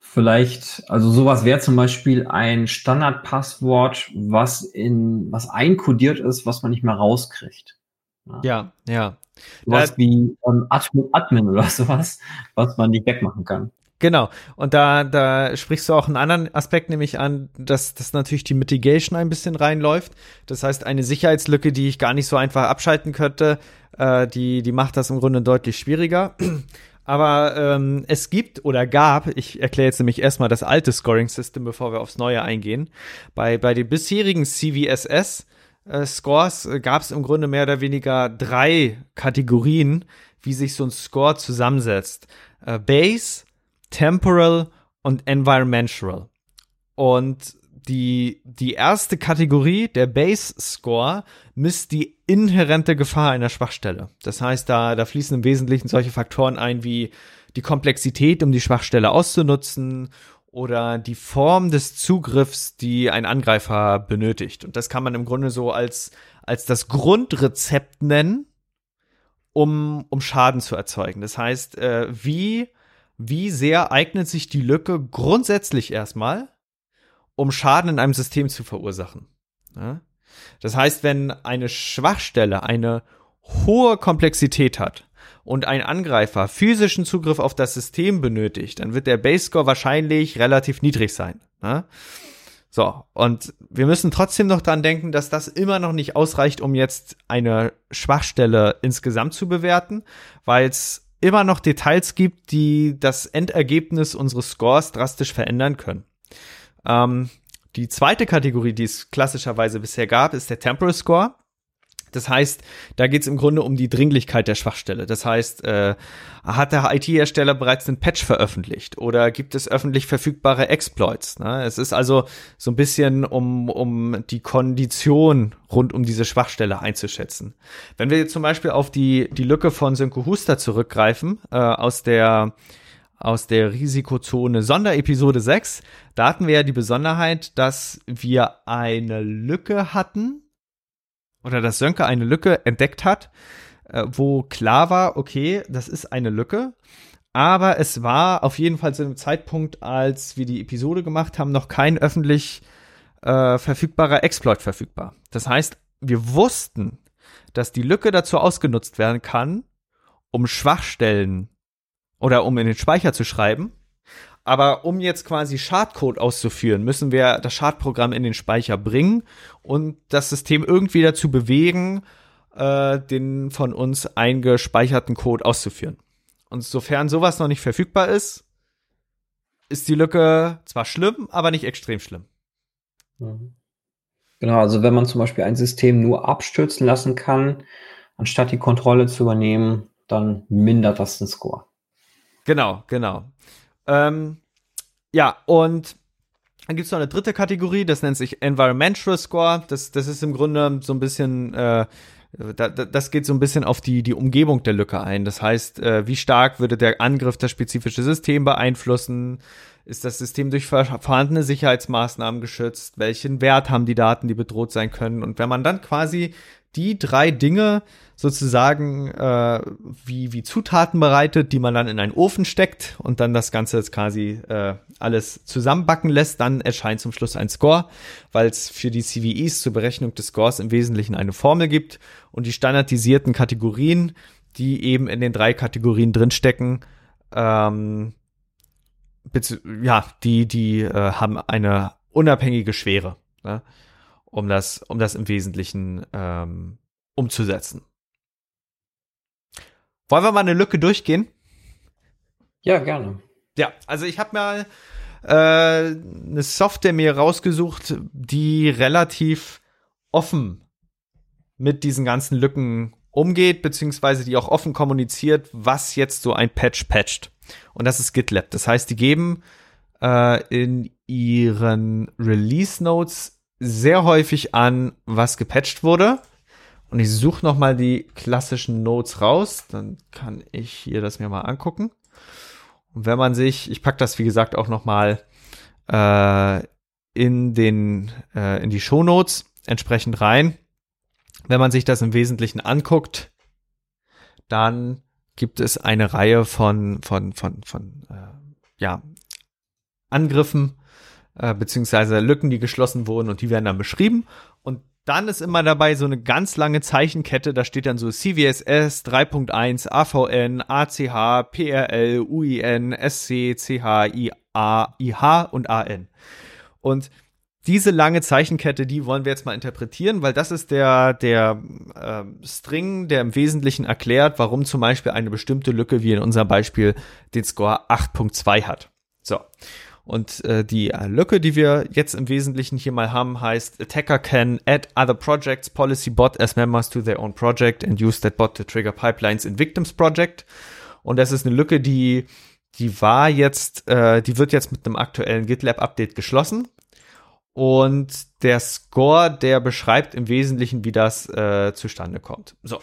vielleicht, also sowas wäre zum Beispiel ein Standardpasswort, was in, was einkodiert ist, was man nicht mehr rauskriegt.
Ja, ja. ja.
Was wie ähm, Admin, Admin oder sowas, was man nicht wegmachen kann.
Genau. Und da, da sprichst du auch einen anderen Aspekt nämlich an, dass, dass natürlich die Mitigation ein bisschen reinläuft. Das heißt, eine Sicherheitslücke, die ich gar nicht so einfach abschalten könnte, äh, die, die macht das im Grunde deutlich schwieriger. Aber ähm, es gibt oder gab, ich erkläre jetzt nämlich erstmal das alte Scoring-System, bevor wir aufs neue eingehen. Bei, bei den bisherigen CVSS äh, äh, gab es im Grunde mehr oder weniger drei Kategorien, wie sich so ein Score zusammensetzt. Äh, Base, Temporal und Environmental. Und die, die erste Kategorie, der Base Score, misst die inhärente Gefahr einer Schwachstelle. Das heißt, da, da fließen im Wesentlichen solche Faktoren ein wie die Komplexität, um die Schwachstelle auszunutzen oder die Form des Zugriffs, die ein Angreifer benötigt. Und das kann man im Grunde so als, als das Grundrezept nennen, um, um Schaden zu erzeugen. Das heißt, äh, wie, wie sehr eignet sich die Lücke grundsätzlich erstmal, um Schaden in einem System zu verursachen. Ja? Das heißt, wenn eine Schwachstelle eine hohe Komplexität hat, und ein Angreifer physischen Zugriff auf das System benötigt, dann wird der Base Score wahrscheinlich relativ niedrig sein. Ne? So, und wir müssen trotzdem noch dran denken, dass das immer noch nicht ausreicht, um jetzt eine Schwachstelle insgesamt zu bewerten, weil es immer noch Details gibt, die das Endergebnis unseres Scores drastisch verändern können. Ähm, die zweite Kategorie, die es klassischerweise bisher gab, ist der Temporal Score. Das heißt, da geht es im Grunde um die Dringlichkeit der Schwachstelle. Das heißt, äh, hat der IT-Hersteller bereits einen Patch veröffentlicht oder gibt es öffentlich verfügbare Exploits? Ne? Es ist also so ein bisschen, um, um die Kondition rund um diese Schwachstelle einzuschätzen. Wenn wir jetzt zum Beispiel auf die, die Lücke von Sönke Huster zurückgreifen, äh, aus der aus der Risikozone Sonderepisode 6, da hatten wir ja die Besonderheit, dass wir eine Lücke hatten, oder dass Sönke eine Lücke entdeckt hat, äh, wo klar war, okay, das ist eine Lücke. Aber es war auf jeden Fall zu dem Zeitpunkt, als wir die Episode gemacht haben, noch kein öffentlich äh, verfügbarer Exploit verfügbar. Das heißt, wir wussten, dass die Lücke dazu ausgenutzt werden kann, um Schwachstellen oder um in den Speicher zu schreiben, aber um jetzt quasi Schadcode auszuführen, müssen wir das Schadprogramm in den Speicher bringen und das System irgendwie dazu bewegen, äh, den von uns eingespeicherten Code auszuführen. Und sofern sowas noch nicht verfügbar ist, ist die Lücke zwar schlimm, aber nicht extrem schlimm.
Genau, also wenn man zum Beispiel ein System nur abstürzen lassen kann, anstatt die Kontrolle zu übernehmen, dann mindert das den Score.
Genau, genau. Ähm, ja, und dann gibt es noch eine dritte Kategorie, das nennt sich Environmental Score. Das, das ist im Grunde so ein bisschen, äh, da, das geht so ein bisschen auf die, die Umgebung der Lücke ein. Das heißt, äh, wie stark würde der Angriff das spezifische System beeinflussen? Ist das System durch vorhandene Sicherheitsmaßnahmen geschützt? Welchen Wert haben die Daten, die bedroht sein können? Und wenn man dann quasi die drei Dinge sozusagen äh, wie, wie Zutaten bereitet, die man dann in einen Ofen steckt und dann das Ganze jetzt quasi äh, alles zusammenbacken lässt, dann erscheint zum Schluss ein Score, weil es für die CVEs zur Berechnung des Scores im Wesentlichen eine Formel gibt und die standardisierten Kategorien, die eben in den drei Kategorien drinstecken, ähm, ja, die, die äh, haben eine unabhängige Schwere. Ne? um das, um das im Wesentlichen ähm, umzusetzen. Wollen wir mal eine Lücke durchgehen?
Ja, gerne.
Ja, also ich habe mal äh, eine Software mir rausgesucht, die relativ offen mit diesen ganzen Lücken umgeht, beziehungsweise die auch offen kommuniziert, was jetzt so ein Patch patcht. Und das ist GitLab. Das heißt, die geben äh, in ihren Release Notes sehr häufig an, was gepatcht wurde. Und ich suche noch mal die klassischen Notes raus, dann kann ich hier das mir mal angucken. Und wenn man sich, ich pack das wie gesagt auch noch mal äh, in den äh, in die Show Notes entsprechend rein. Wenn man sich das im Wesentlichen anguckt, dann gibt es eine Reihe von von von von äh, ja Angriffen äh, beziehungsweise Lücken, die geschlossen wurden und die werden dann beschrieben. Und dann ist immer dabei so eine ganz lange Zeichenkette, da steht dann so CVSS 3.1, AVN, ACH, PRL, UIN, SC, CH, IA, IH und AN. Und diese lange Zeichenkette, die wollen wir jetzt mal interpretieren, weil das ist der, der äh, String, der im Wesentlichen erklärt, warum zum Beispiel eine bestimmte Lücke, wie in unserem Beispiel, den Score 8.2 hat. So. Und äh, die äh, Lücke, die wir jetzt im Wesentlichen hier mal haben, heißt Attacker can add other projects policy bot as members to their own project and use that bot to trigger pipelines in victims project. Und das ist eine Lücke, die die war jetzt, äh, die wird jetzt mit einem aktuellen GitLab Update geschlossen. Und der Score, der beschreibt im Wesentlichen, wie das äh, zustande kommt. So,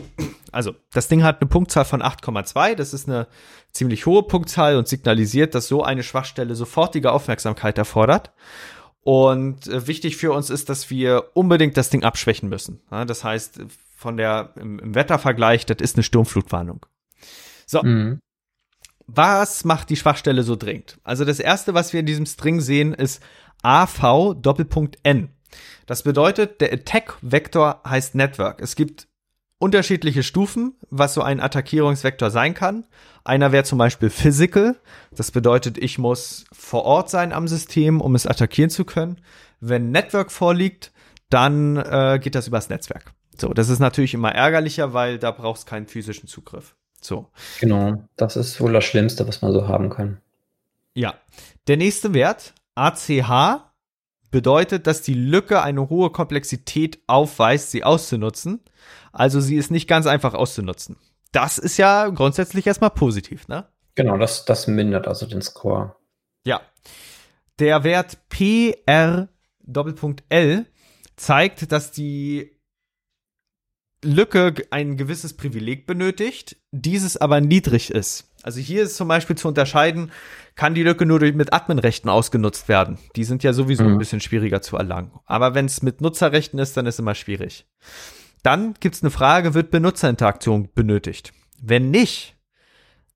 also das Ding hat eine Punktzahl von 8,2. Das ist eine ziemlich hohe Punktzahl und signalisiert, dass so eine Schwachstelle sofortige Aufmerksamkeit erfordert. Und äh, wichtig für uns ist, dass wir unbedingt das Ding abschwächen müssen. Ja, das heißt, von der im, im, Wettervergleich, das ist eine Sturmflutwarnung. So. Mhm. Was macht die Schwachstelle so dringend? Also das erste, was wir in diesem String sehen, ist AV Doppelpunkt N. Das bedeutet, der Attack-Vektor heißt Network. Es gibt unterschiedliche Stufen, was so ein Attackierungsvektor sein kann. Einer wäre zum Beispiel Physical. Das bedeutet, ich muss vor Ort sein am System, um es attackieren zu können. Wenn Network vorliegt, dann äh, geht das übers Netzwerk. So, das ist natürlich immer ärgerlicher, weil da braucht es keinen physischen Zugriff. So.
Genau, das ist wohl das Schlimmste, was man so haben kann.
Ja. Der nächste Wert ACH bedeutet, dass die Lücke eine hohe Komplexität aufweist, sie auszunutzen. Also sie ist nicht ganz einfach auszunutzen. Das ist ja grundsätzlich erstmal positiv, ne?
Genau, das, das mindert also den Score.
Ja. Der Wert PR Doppelpunkt L zeigt, dass die Lücke ein gewisses Privileg benötigt, dieses aber niedrig ist. Also hier ist zum Beispiel zu unterscheiden, kann die Lücke nur mit Adminrechten ausgenutzt werden. Die sind ja sowieso mhm. ein bisschen schwieriger zu erlangen. Aber wenn es mit Nutzerrechten ist, dann ist immer schwierig. Dann gibt es eine Frage, wird Benutzerinteraktion benötigt? Wenn nicht,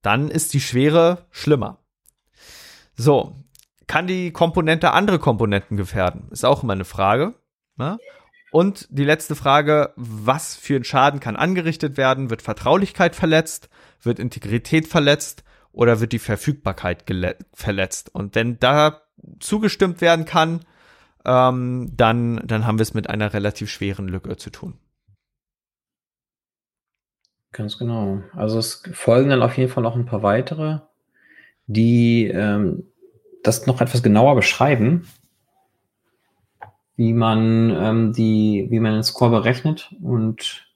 dann ist die Schwere schlimmer. So, kann die Komponente andere Komponenten gefährden? Ist auch immer eine Frage. Ne? Und die letzte Frage, was für ein Schaden kann angerichtet werden? Wird Vertraulichkeit verletzt? Wird Integrität verletzt? Oder wird die Verfügbarkeit verletzt? Und wenn da zugestimmt werden kann, ähm, dann, dann haben wir es mit einer relativ schweren Lücke zu tun.
Ganz genau. Also es folgen dann auf jeden Fall noch ein paar weitere, die ähm, das noch etwas genauer beschreiben wie man ähm, die, wie man den Score berechnet und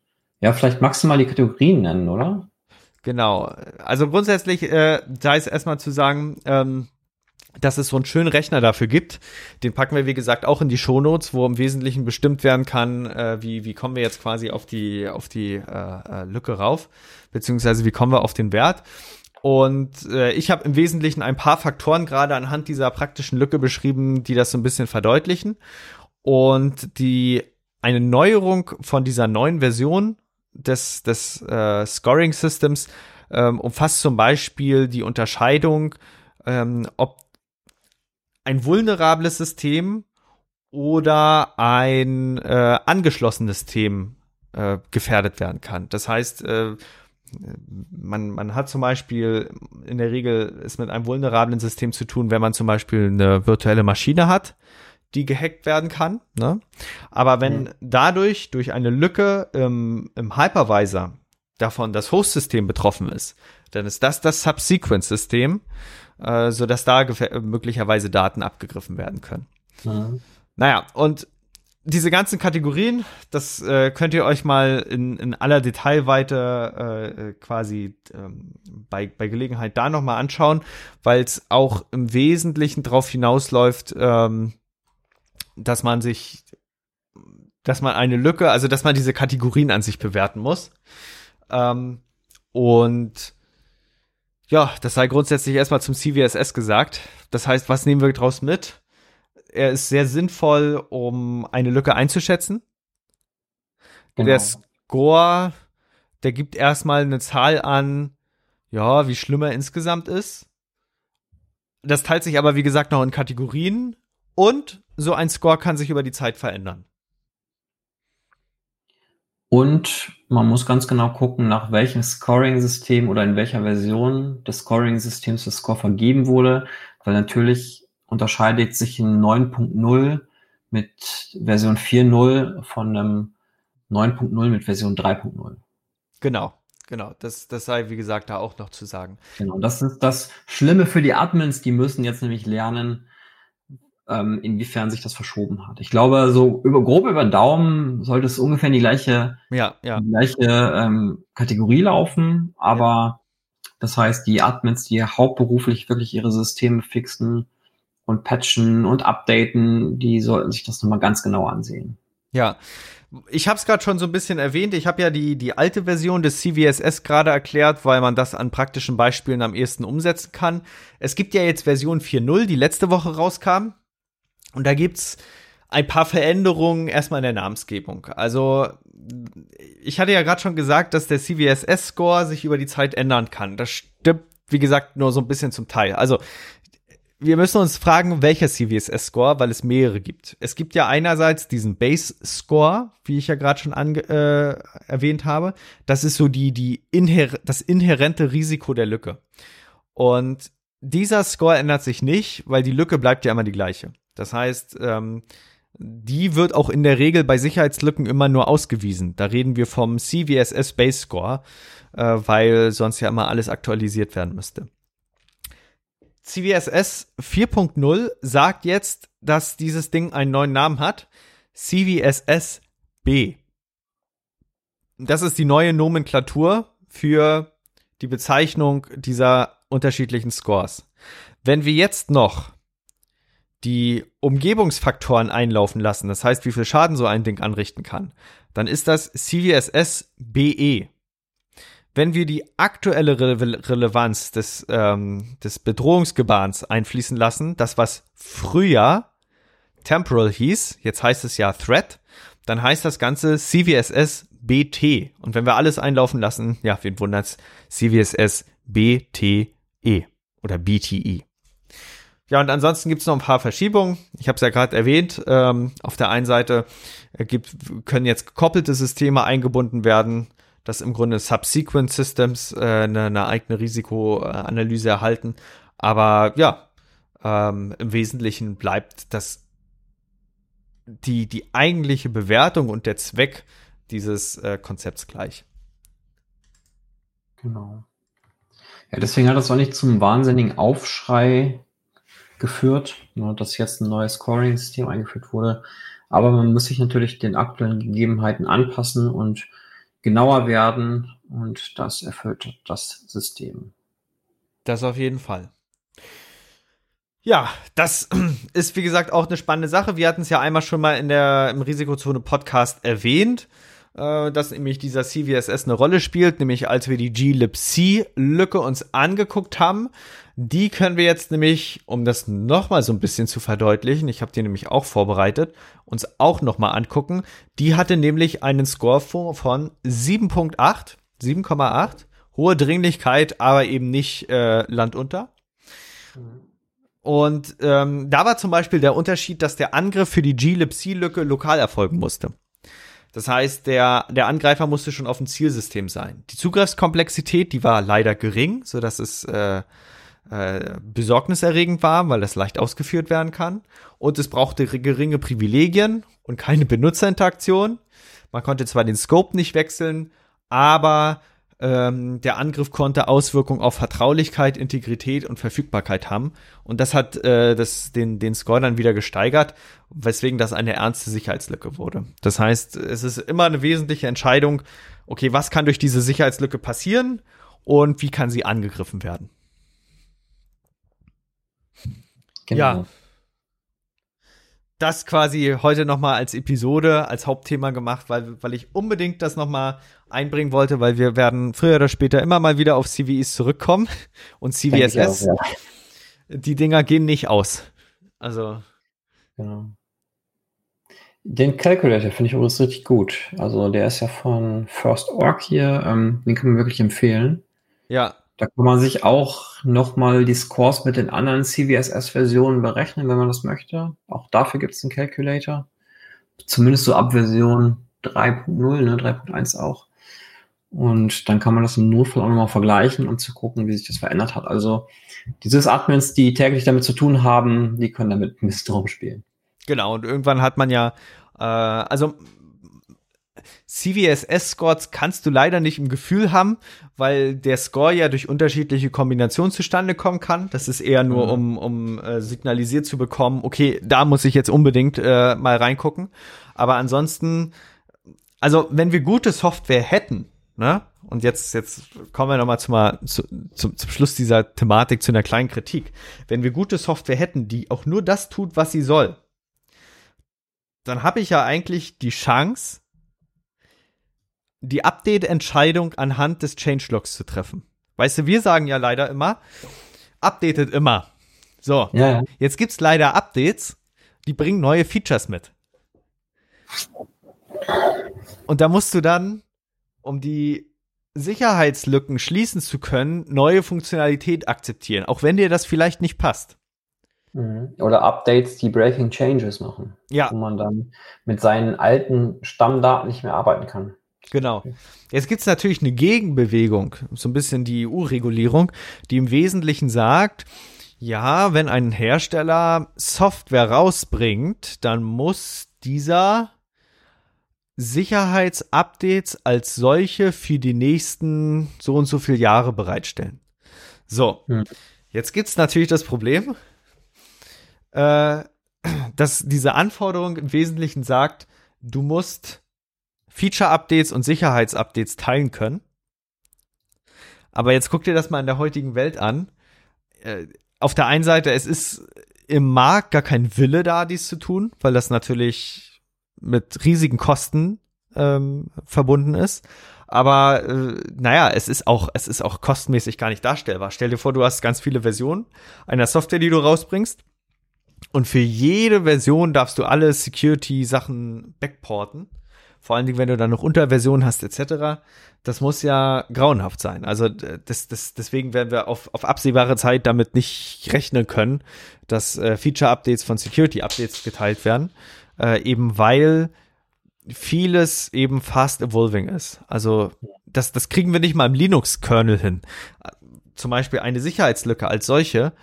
ja, vielleicht maximal die Kategorien nennen, oder?
Genau. Also grundsätzlich, äh, da ist erstmal zu sagen, ähm, dass es so einen schönen Rechner dafür gibt. Den packen wir, wie gesagt, auch in die Shownotes, wo im Wesentlichen bestimmt werden kann, äh, wie, wie kommen wir jetzt quasi auf die, auf die äh, äh Lücke rauf, beziehungsweise wie kommen wir auf den Wert. Und äh, ich habe im Wesentlichen ein paar Faktoren gerade anhand dieser praktischen Lücke beschrieben, die das so ein bisschen verdeutlichen. Und die eine Neuerung von dieser neuen Version des, des äh, Scoring Systems ähm, umfasst zum Beispiel die Unterscheidung, ähm, ob ein vulnerables System oder ein äh, angeschlossenes System äh, gefährdet werden kann. Das heißt, äh, man, man hat zum Beispiel in der Regel es mit einem vulnerablen System zu tun, wenn man zum Beispiel eine virtuelle Maschine hat, die gehackt werden kann. Ne? Aber wenn dadurch, durch eine Lücke im, im Hypervisor davon das Host-System betroffen ist, dann ist das das Subsequence-System, äh, sodass da möglicherweise Daten abgegriffen werden können. Mhm. Naja, und diese ganzen Kategorien, das äh, könnt ihr euch mal in, in aller Detailweite äh, quasi ähm, bei, bei Gelegenheit da nochmal anschauen, weil es auch im Wesentlichen darauf hinausläuft, ähm, dass man sich, dass man eine Lücke, also dass man diese Kategorien an sich bewerten muss. Ähm, und ja, das sei grundsätzlich erstmal zum CVSS gesagt. Das heißt, was nehmen wir daraus mit? Er ist sehr sinnvoll, um eine Lücke einzuschätzen. Genau. Der Score, der gibt erstmal eine Zahl an, ja, wie schlimm er insgesamt ist. Das teilt sich aber, wie gesagt, noch in Kategorien und so ein Score kann sich über die Zeit verändern.
Und man muss ganz genau gucken, nach welchem Scoring-System oder in welcher Version des Scoring-Systems das Score vergeben wurde, weil natürlich unterscheidet sich ein 9.0 mit Version 4.0 von einem 9.0 mit Version 3.0.
Genau, genau. Das, das sei, wie gesagt, da auch noch zu sagen.
Genau, das ist das Schlimme für die Admins, die müssen jetzt nämlich lernen, ähm, inwiefern sich das verschoben hat. Ich glaube, so über, grob über den Daumen sollte es ungefähr in die gleiche,
ja, ja.
Die gleiche ähm, Kategorie laufen, aber ja. das heißt, die Admins, die hauptberuflich wirklich ihre Systeme fixen und patchen und updaten, die sollten sich das nochmal ganz genau ansehen.
Ja, ich habe es gerade schon so ein bisschen erwähnt. Ich habe ja die, die alte Version des CVSS gerade erklärt, weil man das an praktischen Beispielen am ehesten umsetzen kann. Es gibt ja jetzt Version 4.0, die letzte Woche rauskam. Und da gibt's ein paar Veränderungen erstmal in der Namensgebung. Also ich hatte ja gerade schon gesagt, dass der CVSS-Score sich über die Zeit ändern kann. Das stimmt, wie gesagt, nur so ein bisschen zum Teil. Also wir müssen uns fragen, welcher CVSS-Score, weil es mehrere gibt. Es gibt ja einerseits diesen Base-Score, wie ich ja gerade schon äh, erwähnt habe. Das ist so die, die inher das inhärente Risiko der Lücke. Und dieser Score ändert sich nicht, weil die Lücke bleibt ja immer die gleiche. Das heißt, ähm, die wird auch in der Regel bei Sicherheitslücken immer nur ausgewiesen. Da reden wir vom CVSS Base Score, äh, weil sonst ja immer alles aktualisiert werden müsste. CVSS 4.0 sagt jetzt, dass dieses Ding einen neuen Namen hat. CVSS B. Das ist die neue Nomenklatur für die Bezeichnung dieser unterschiedlichen Scores. Wenn wir jetzt noch die Umgebungsfaktoren einlaufen lassen, das heißt, wie viel Schaden so ein Ding anrichten kann, dann ist das CVSS BE. Wenn wir die aktuelle Re Relevanz des, ähm, des Bedrohungsgebahns einfließen lassen, das was früher Temporal hieß, jetzt heißt es ja Threat, dann heißt das Ganze CVSS BT. Und wenn wir alles einlaufen lassen, ja, wen wundert's, CVSS BTE oder BTE. Ja, und ansonsten gibt's noch ein paar Verschiebungen. Ich habe es ja gerade erwähnt. Ähm, auf der einen Seite äh, gibt, können jetzt gekoppelte Systeme eingebunden werden, dass im Grunde Subsequent Systems äh, eine, eine eigene Risikoanalyse erhalten. Aber ja, ähm, im Wesentlichen bleibt das die, die eigentliche Bewertung und der Zweck dieses äh, Konzepts gleich.
Genau. Ja, deswegen hat das auch nicht zum wahnsinnigen Aufschrei geführt, ne, dass jetzt ein neues Scoring-System eingeführt wurde. Aber man muss sich natürlich den aktuellen Gegebenheiten anpassen und genauer werden und das erfüllt das System.
Das auf jeden Fall. Ja, das ist wie gesagt auch eine spannende Sache. Wir hatten es ja einmal schon mal in der im Risikozone Podcast erwähnt, äh, dass nämlich dieser CVSS eine Rolle spielt, nämlich als wir die glibc-Lücke uns angeguckt haben, die können wir jetzt nämlich, um das nochmal so ein bisschen zu verdeutlichen, ich habe die nämlich auch vorbereitet, uns auch nochmal angucken. Die hatte nämlich einen Score von 7.8, 7,8, hohe Dringlichkeit, aber eben nicht äh, landunter. Und ähm, da war zum Beispiel der Unterschied, dass der Angriff für die glibc-Lücke lokal erfolgen musste. Das heißt, der, der Angreifer musste schon auf dem Zielsystem sein. Die Zugriffskomplexität, die war leider gering, so dass es äh, äh, besorgniserregend war, weil das leicht ausgeführt werden kann. Und es brauchte geringe Privilegien und keine Benutzerinteraktion. Man konnte zwar den Scope nicht wechseln, aber ähm, der Angriff konnte Auswirkungen auf Vertraulichkeit, Integrität und Verfügbarkeit haben. Und das hat äh, das, den, den Score dann wieder gesteigert, weswegen das eine ernste Sicherheitslücke wurde. Das heißt, es ist immer eine wesentliche Entscheidung, okay, was kann durch diese Sicherheitslücke passieren und wie kann sie angegriffen werden. Genau. Ja. Das quasi heute noch mal als Episode, als Hauptthema gemacht, weil, weil ich unbedingt das noch mal einbringen wollte, weil wir werden früher oder später immer mal wieder auf CVEs zurückkommen und CVSS. Auch, ja. Die Dinger gehen nicht aus. Also. Genau.
Den Calculator finde ich übrigens richtig gut. Also der ist ja von First Org hier. Ähm, den kann man wirklich empfehlen.
Ja.
Da kann man sich auch nochmal die Scores mit den anderen CVSS-Versionen berechnen, wenn man das möchte. Auch dafür gibt es einen Calculator. Zumindest so ab Version 3.0, ne, 3.1 auch. Und dann kann man das im Notfall auch nochmal vergleichen, um zu gucken, wie sich das verändert hat. Also diese Admins, die täglich damit zu tun haben, die können damit bisschen rumspielen.
Genau, und irgendwann hat man ja, äh, also CVSS-Scores kannst du leider nicht im Gefühl haben, weil der Score ja durch unterschiedliche Kombinationen zustande kommen kann. Das ist eher nur, mhm. um, um äh, signalisiert zu bekommen, okay, da muss ich jetzt unbedingt äh, mal reingucken. Aber ansonsten, also wenn wir gute Software hätten, ne? Und jetzt, jetzt kommen wir nochmal zum, zu, zum, zum Schluss dieser Thematik zu einer kleinen Kritik. Wenn wir gute Software hätten, die auch nur das tut, was sie soll, dann habe ich ja eigentlich die Chance, die Update-Entscheidung anhand des Changelogs zu treffen. Weißt du, wir sagen ja leider immer, updatet immer. So, ja, jetzt gibt's leider Updates, die bringen neue Features mit. Und da musst du dann, um die Sicherheitslücken schließen zu können, neue Funktionalität akzeptieren, auch wenn dir das vielleicht nicht passt.
Mhm. Oder Updates, die Breaking Changes machen. Ja. Wo man dann mit seinen alten Stammdaten nicht mehr arbeiten kann.
Genau. Jetzt gibt es natürlich eine Gegenbewegung, so ein bisschen die EU-Regulierung, die im Wesentlichen sagt, ja, wenn ein Hersteller Software rausbringt, dann muss dieser Sicherheitsupdates als solche für die nächsten so und so viele Jahre bereitstellen. So, hm. jetzt gibt es natürlich das Problem, äh, dass diese Anforderung im Wesentlichen sagt, du musst Feature-Updates und Sicherheitsupdates teilen können. Aber jetzt guck dir das mal in der heutigen Welt an. Äh, auf der einen Seite, es ist im Markt gar kein Wille da, dies zu tun, weil das natürlich mit riesigen Kosten ähm, verbunden ist. Aber äh, naja, es ist auch, es ist auch kostenmäßig gar nicht darstellbar. Stell dir vor, du hast ganz viele Versionen einer Software, die du rausbringst. Und für jede Version darfst du alle Security-Sachen backporten vor allen Dingen, wenn du dann noch Unterversionen hast, etc., das muss ja grauenhaft sein. Also das, das, deswegen werden wir auf, auf absehbare Zeit damit nicht rechnen können, dass äh, Feature-Updates von Security-Updates geteilt werden, äh, eben weil vieles eben fast evolving ist. Also das, das kriegen wir nicht mal im Linux-Kernel hin. Zum Beispiel eine Sicherheitslücke als solche.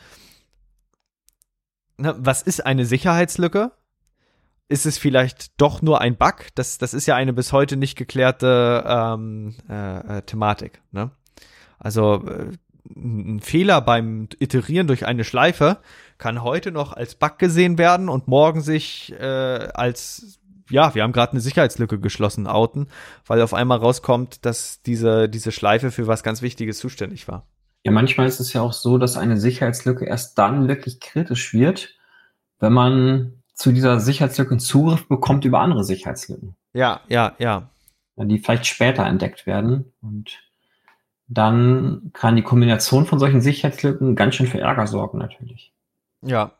Na, was ist eine Sicherheitslücke? Ist es vielleicht doch nur ein Bug? Das, das ist ja eine bis heute nicht geklärte ähm, äh, äh, Thematik. Ne? Also äh, ein Fehler beim Iterieren durch eine Schleife kann heute noch als Bug gesehen werden und morgen sich äh, als ja, wir haben gerade eine Sicherheitslücke geschlossen, outen, weil auf einmal rauskommt, dass diese, diese Schleife für was ganz Wichtiges zuständig war.
Ja, manchmal ist es ja auch so, dass eine Sicherheitslücke erst dann wirklich kritisch wird, wenn man zu dieser Sicherheitslücke Zugriff bekommt über andere Sicherheitslücken.
Ja, ja, ja.
Die vielleicht später entdeckt werden. Und dann kann die Kombination von solchen Sicherheitslücken ganz schön für Ärger sorgen, natürlich.
Ja.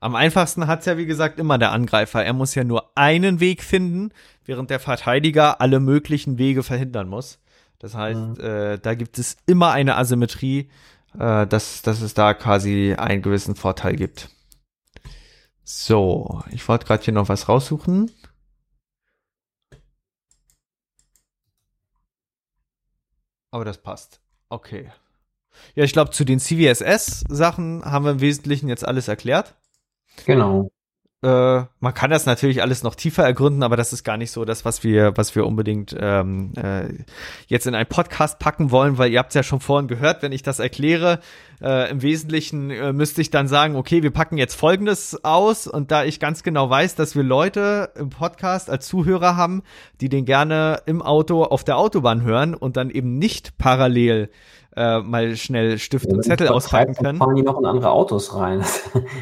Am einfachsten hat es ja, wie gesagt, immer der Angreifer. Er muss ja nur einen Weg finden, während der Verteidiger alle möglichen Wege verhindern muss. Das heißt, mhm. äh, da gibt es immer eine Asymmetrie, äh, dass, dass es da quasi einen gewissen Vorteil gibt. So, ich wollte gerade hier noch was raussuchen. Aber das passt. Okay. Ja, ich glaube, zu den CVSS-Sachen haben wir im Wesentlichen jetzt alles erklärt.
Genau.
Äh, man kann das natürlich alles noch tiefer ergründen, aber das ist gar nicht so das, was wir, was wir unbedingt ähm, äh, jetzt in einen Podcast packen wollen, weil ihr habt es ja schon vorhin gehört, wenn ich das erkläre. Äh, Im Wesentlichen äh, müsste ich dann sagen, okay, wir packen jetzt Folgendes aus und da ich ganz genau weiß, dass wir Leute im Podcast als Zuhörer haben, die den gerne im Auto auf der Autobahn hören und dann eben nicht parallel äh, mal schnell Stift ja, und Zettel auspacken können.
fahren die noch in andere Autos rein.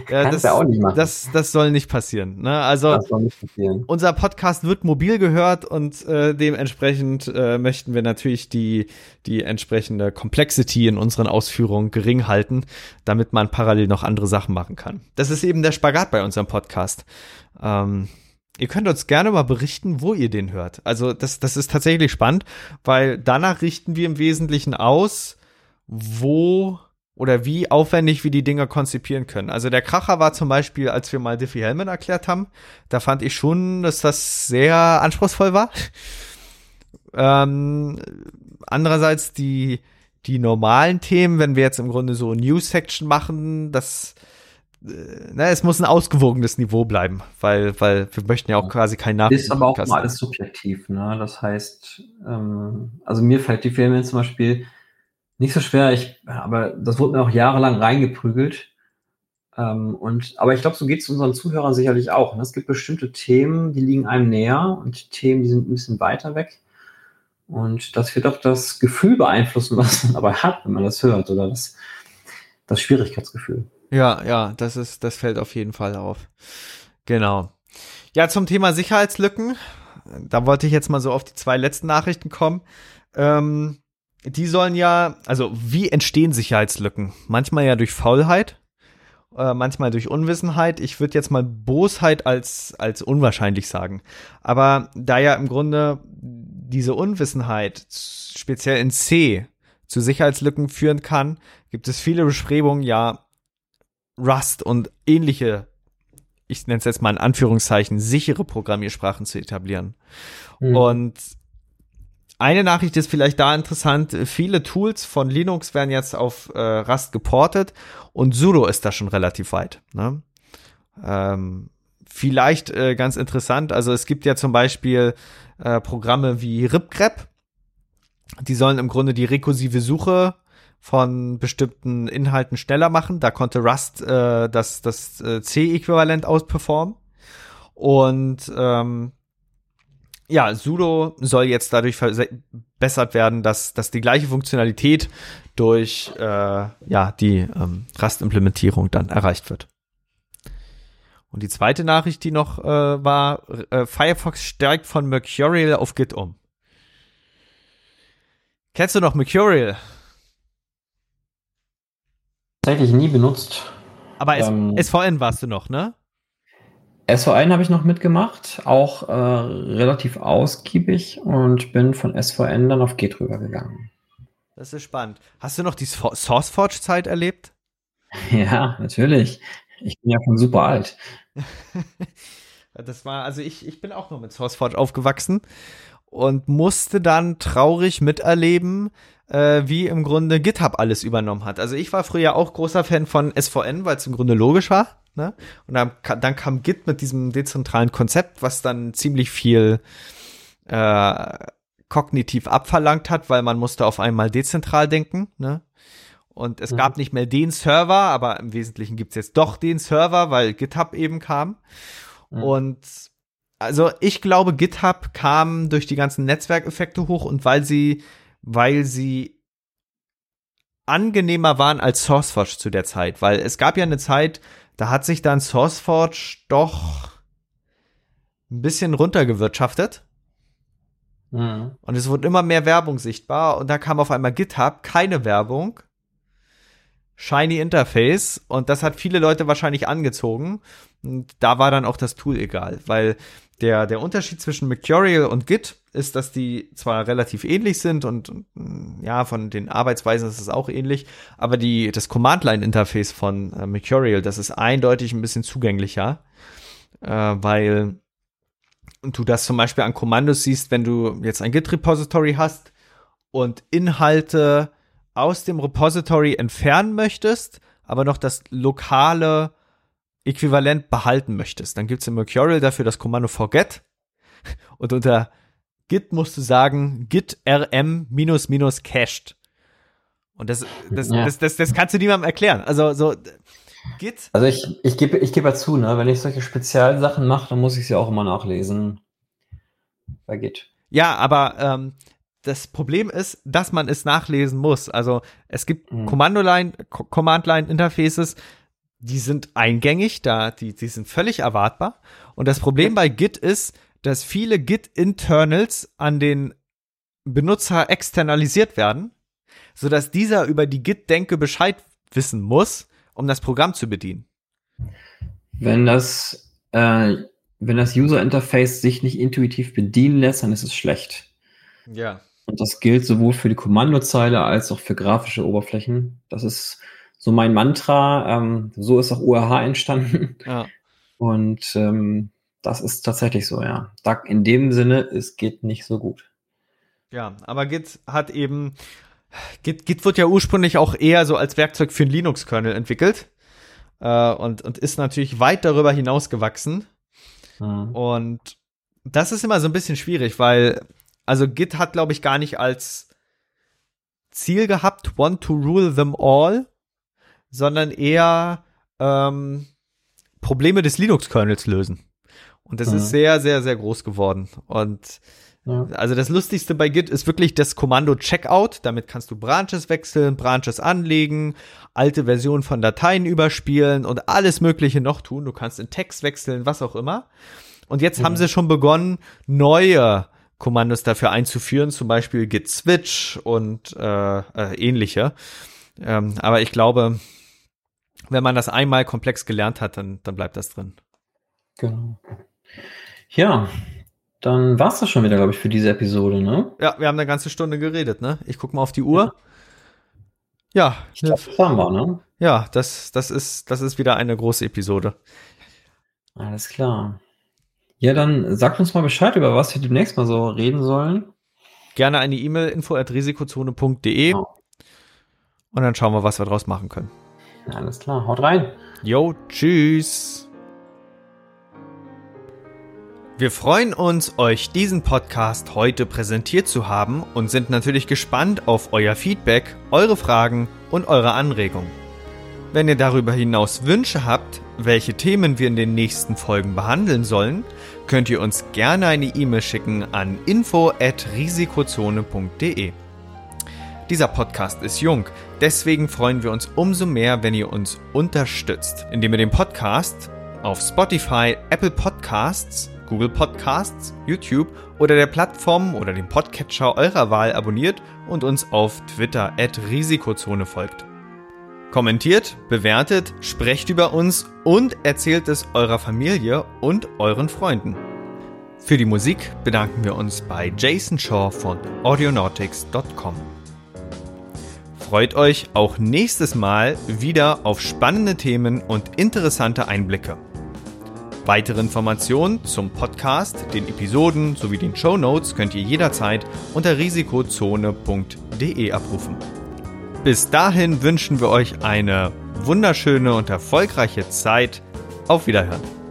Das ja, das, ja auch nicht machen. Das, das soll nicht passieren. Ne? Also passieren. unser Podcast wird mobil gehört und äh, dementsprechend äh, möchten wir natürlich die, die entsprechende Complexity in unseren Ausführungen gering halten, damit man parallel noch andere Sachen machen kann. Das ist eben der Spagat bei unserem Podcast. Ähm, Ihr könnt uns gerne mal berichten, wo ihr den hört. Also das, das ist tatsächlich spannend, weil danach richten wir im Wesentlichen aus, wo oder wie aufwendig wir die Dinger konzipieren können. Also der Kracher war zum Beispiel, als wir mal Diffie Hellman erklärt haben, da fand ich schon, dass das sehr anspruchsvoll war. ähm, andererseits die, die normalen Themen, wenn wir jetzt im Grunde so News-Section machen, das äh, na, es muss ein ausgewogenes Niveau bleiben, weil, weil wir möchten ja auch quasi kein
Nachrichten. Ist aber auch mal alles subjektiv, ne? Das heißt, ähm, also mir fällt die Filme zum Beispiel nicht so schwer, ich, aber das wurde mir auch jahrelang reingeprügelt. Ähm, und, aber ich glaube, so geht es unseren Zuhörern sicherlich auch. Ne? Es gibt bestimmte Themen, die liegen einem näher und Themen, die sind ein bisschen weiter weg. Und das wird auch das Gefühl beeinflussen, was man dabei hat, wenn man das hört, oder das, das Schwierigkeitsgefühl.
Ja, ja, das ist, das fällt auf jeden Fall auf. Genau. Ja, zum Thema Sicherheitslücken. Da wollte ich jetzt mal so auf die zwei letzten Nachrichten kommen. Ähm, die sollen ja, also wie entstehen Sicherheitslücken? Manchmal ja durch Faulheit, äh, manchmal durch Unwissenheit. Ich würde jetzt mal Bosheit als, als unwahrscheinlich sagen. Aber da ja im Grunde diese Unwissenheit, speziell in C, zu Sicherheitslücken führen kann, gibt es viele Bestrebungen, ja, Rust und ähnliche, ich nenne es jetzt mal in Anführungszeichen, sichere Programmiersprachen zu etablieren. Mhm. Und eine Nachricht ist vielleicht da interessant. Viele Tools von Linux werden jetzt auf äh, Rust geportet und sudo ist da schon relativ weit. Ne? Ähm, vielleicht äh, ganz interessant. Also es gibt ja zum Beispiel äh, Programme wie RipGrep. Die sollen im Grunde die rekursive Suche von bestimmten Inhalten schneller machen. Da konnte Rust äh, das, das äh, C-Äquivalent ausperformen. Und ähm, ja, sudo soll jetzt dadurch verbessert werden, dass, dass die gleiche Funktionalität durch äh, ja, die ähm, Rust-Implementierung dann erreicht wird. Und die zweite Nachricht, die noch äh, war, äh, Firefox steigt von Mercurial auf Git um. Kennst du noch Mercurial?
Tatsächlich nie benutzt.
Aber ähm, SVN warst du noch, ne?
SVN habe ich noch mitgemacht, auch äh, relativ ausgiebig und bin von SVN dann auf Git rübergegangen.
Das ist spannend. Hast du noch die SourceForge-Zeit erlebt?
Ja, natürlich. Ich bin ja schon super alt.
das war, also ich, ich bin auch nur mit SourceForge aufgewachsen und musste dann traurig miterleben, äh, wie im Grunde GitHub alles übernommen hat. Also ich war früher auch großer Fan von SVN, weil es im Grunde logisch war. Ne? Und dann, dann kam Git mit diesem dezentralen Konzept, was dann ziemlich viel äh, kognitiv abverlangt hat, weil man musste auf einmal dezentral denken. Ne? Und es mhm. gab nicht mehr den Server, aber im Wesentlichen gibt's jetzt doch den Server, weil GitHub eben kam. Mhm. Und also ich glaube, GitHub kam durch die ganzen Netzwerkeffekte hoch und weil sie weil sie angenehmer waren als SourceForge zu der Zeit, weil es gab ja eine Zeit, da hat sich dann SourceForge doch ein bisschen runtergewirtschaftet. Mhm. Und es wurde immer mehr Werbung sichtbar und da kam auf einmal GitHub, keine Werbung, shiny Interface und das hat viele Leute wahrscheinlich angezogen und da war dann auch das Tool egal, weil der, der Unterschied zwischen Mercurial und Git ist, dass die zwar relativ ähnlich sind und, und ja, von den Arbeitsweisen ist es auch ähnlich, aber die, das Command-Line-Interface von äh, Mercurial, das ist eindeutig ein bisschen zugänglicher, äh, weil du das zum Beispiel an Kommandos siehst, wenn du jetzt ein Git-Repository hast und Inhalte aus dem Repository entfernen möchtest, aber noch das lokale Äquivalent behalten möchtest, dann gibt es in Mercurial dafür das Kommando forget und unter Git musst du sagen git rm minus minus cached. Und das, das, ja. das, das, das kannst du niemandem erklären. Also so
Git. Also ich, ich gebe ich gebe zu, ne, wenn ich solche Spezialsachen mache, dann muss ich sie auch immer nachlesen. Bei Git.
Ja, aber ähm, das Problem ist, dass man es nachlesen muss. Also es gibt mhm. Kommando-Line, Command-Line-Interfaces, die sind eingängig, da, die, die sind völlig erwartbar. Und das Problem bei Git ist, dass viele Git-Internals an den Benutzer externalisiert werden, sodass dieser über die Git-Denke Bescheid wissen muss, um das Programm zu bedienen.
Wenn das, äh, wenn das User-Interface sich nicht intuitiv bedienen lässt, dann ist es schlecht.
Ja.
Und das gilt sowohl für die Kommandozeile als auch für grafische Oberflächen. Das ist so mein Mantra. Ähm, so ist auch URH entstanden. Ja. Und ähm, das ist tatsächlich so, ja. Da, in dem Sinne, es geht nicht so gut.
Ja, aber Git hat eben, Git, Git wird ja ursprünglich auch eher so als Werkzeug für einen Linux-Kernel entwickelt. äh, und, und ist natürlich weit darüber hinaus gewachsen. Mhm. Und das ist immer so ein bisschen schwierig, weil, also Git hat, glaube ich, gar nicht als Ziel gehabt, want to rule them all, sondern eher ähm, Probleme des Linux-Kernels lösen. Und das mhm. ist sehr, sehr, sehr groß geworden. Und ja. also das Lustigste bei Git ist wirklich das Kommando Checkout. Damit kannst du Branches wechseln, Branches anlegen, alte Versionen von Dateien überspielen und alles Mögliche noch tun. Du kannst in Text wechseln, was auch immer. Und jetzt ja. haben sie schon begonnen, neue Kommandos dafür einzuführen, zum Beispiel Git Switch und äh, äh, ähnliche. Ähm, aber ich glaube, wenn man das einmal komplex gelernt hat, dann, dann bleibt das drin.
Genau. Ja, dann war es das schon wieder, glaube ich, für diese Episode, ne?
Ja, wir haben eine ganze Stunde geredet, ne? Ich gucke mal auf die Uhr. Ja. ja
ich glaube, das haben wir, ne?
Ja, das, das, ist, das ist wieder eine große Episode.
Alles klar. Ja, dann sagt uns mal Bescheid, über was wir demnächst mal so reden sollen.
Gerne eine E-Mail info at risikozone.de genau. Und dann schauen wir, was wir draus machen können.
Alles klar, haut rein.
Jo, tschüss. Wir freuen uns, euch diesen Podcast heute präsentiert zu haben und sind natürlich gespannt auf euer Feedback, eure Fragen und eure Anregungen. Wenn ihr darüber hinaus Wünsche habt, welche Themen wir in den nächsten Folgen behandeln sollen, könnt ihr uns gerne eine E-Mail schicken an info@risikozone.de. Dieser Podcast ist jung, deswegen freuen wir uns umso mehr, wenn ihr uns unterstützt, indem ihr den Podcast auf Spotify, Apple Podcasts Google Podcasts, YouTube oder der Plattform oder dem Podcatcher eurer Wahl abonniert und uns auf Twitter at Risikozone folgt. Kommentiert, bewertet, sprecht über uns und erzählt es eurer Familie und euren Freunden. Für die Musik bedanken wir uns bei Jason Shaw von audionautics.com. Freut euch auch nächstes Mal wieder auf spannende Themen und interessante Einblicke. Weitere Informationen zum Podcast, den Episoden sowie den Show Notes könnt ihr jederzeit unter risikozone.de abrufen. Bis dahin wünschen wir euch eine wunderschöne und erfolgreiche Zeit. Auf Wiederhören.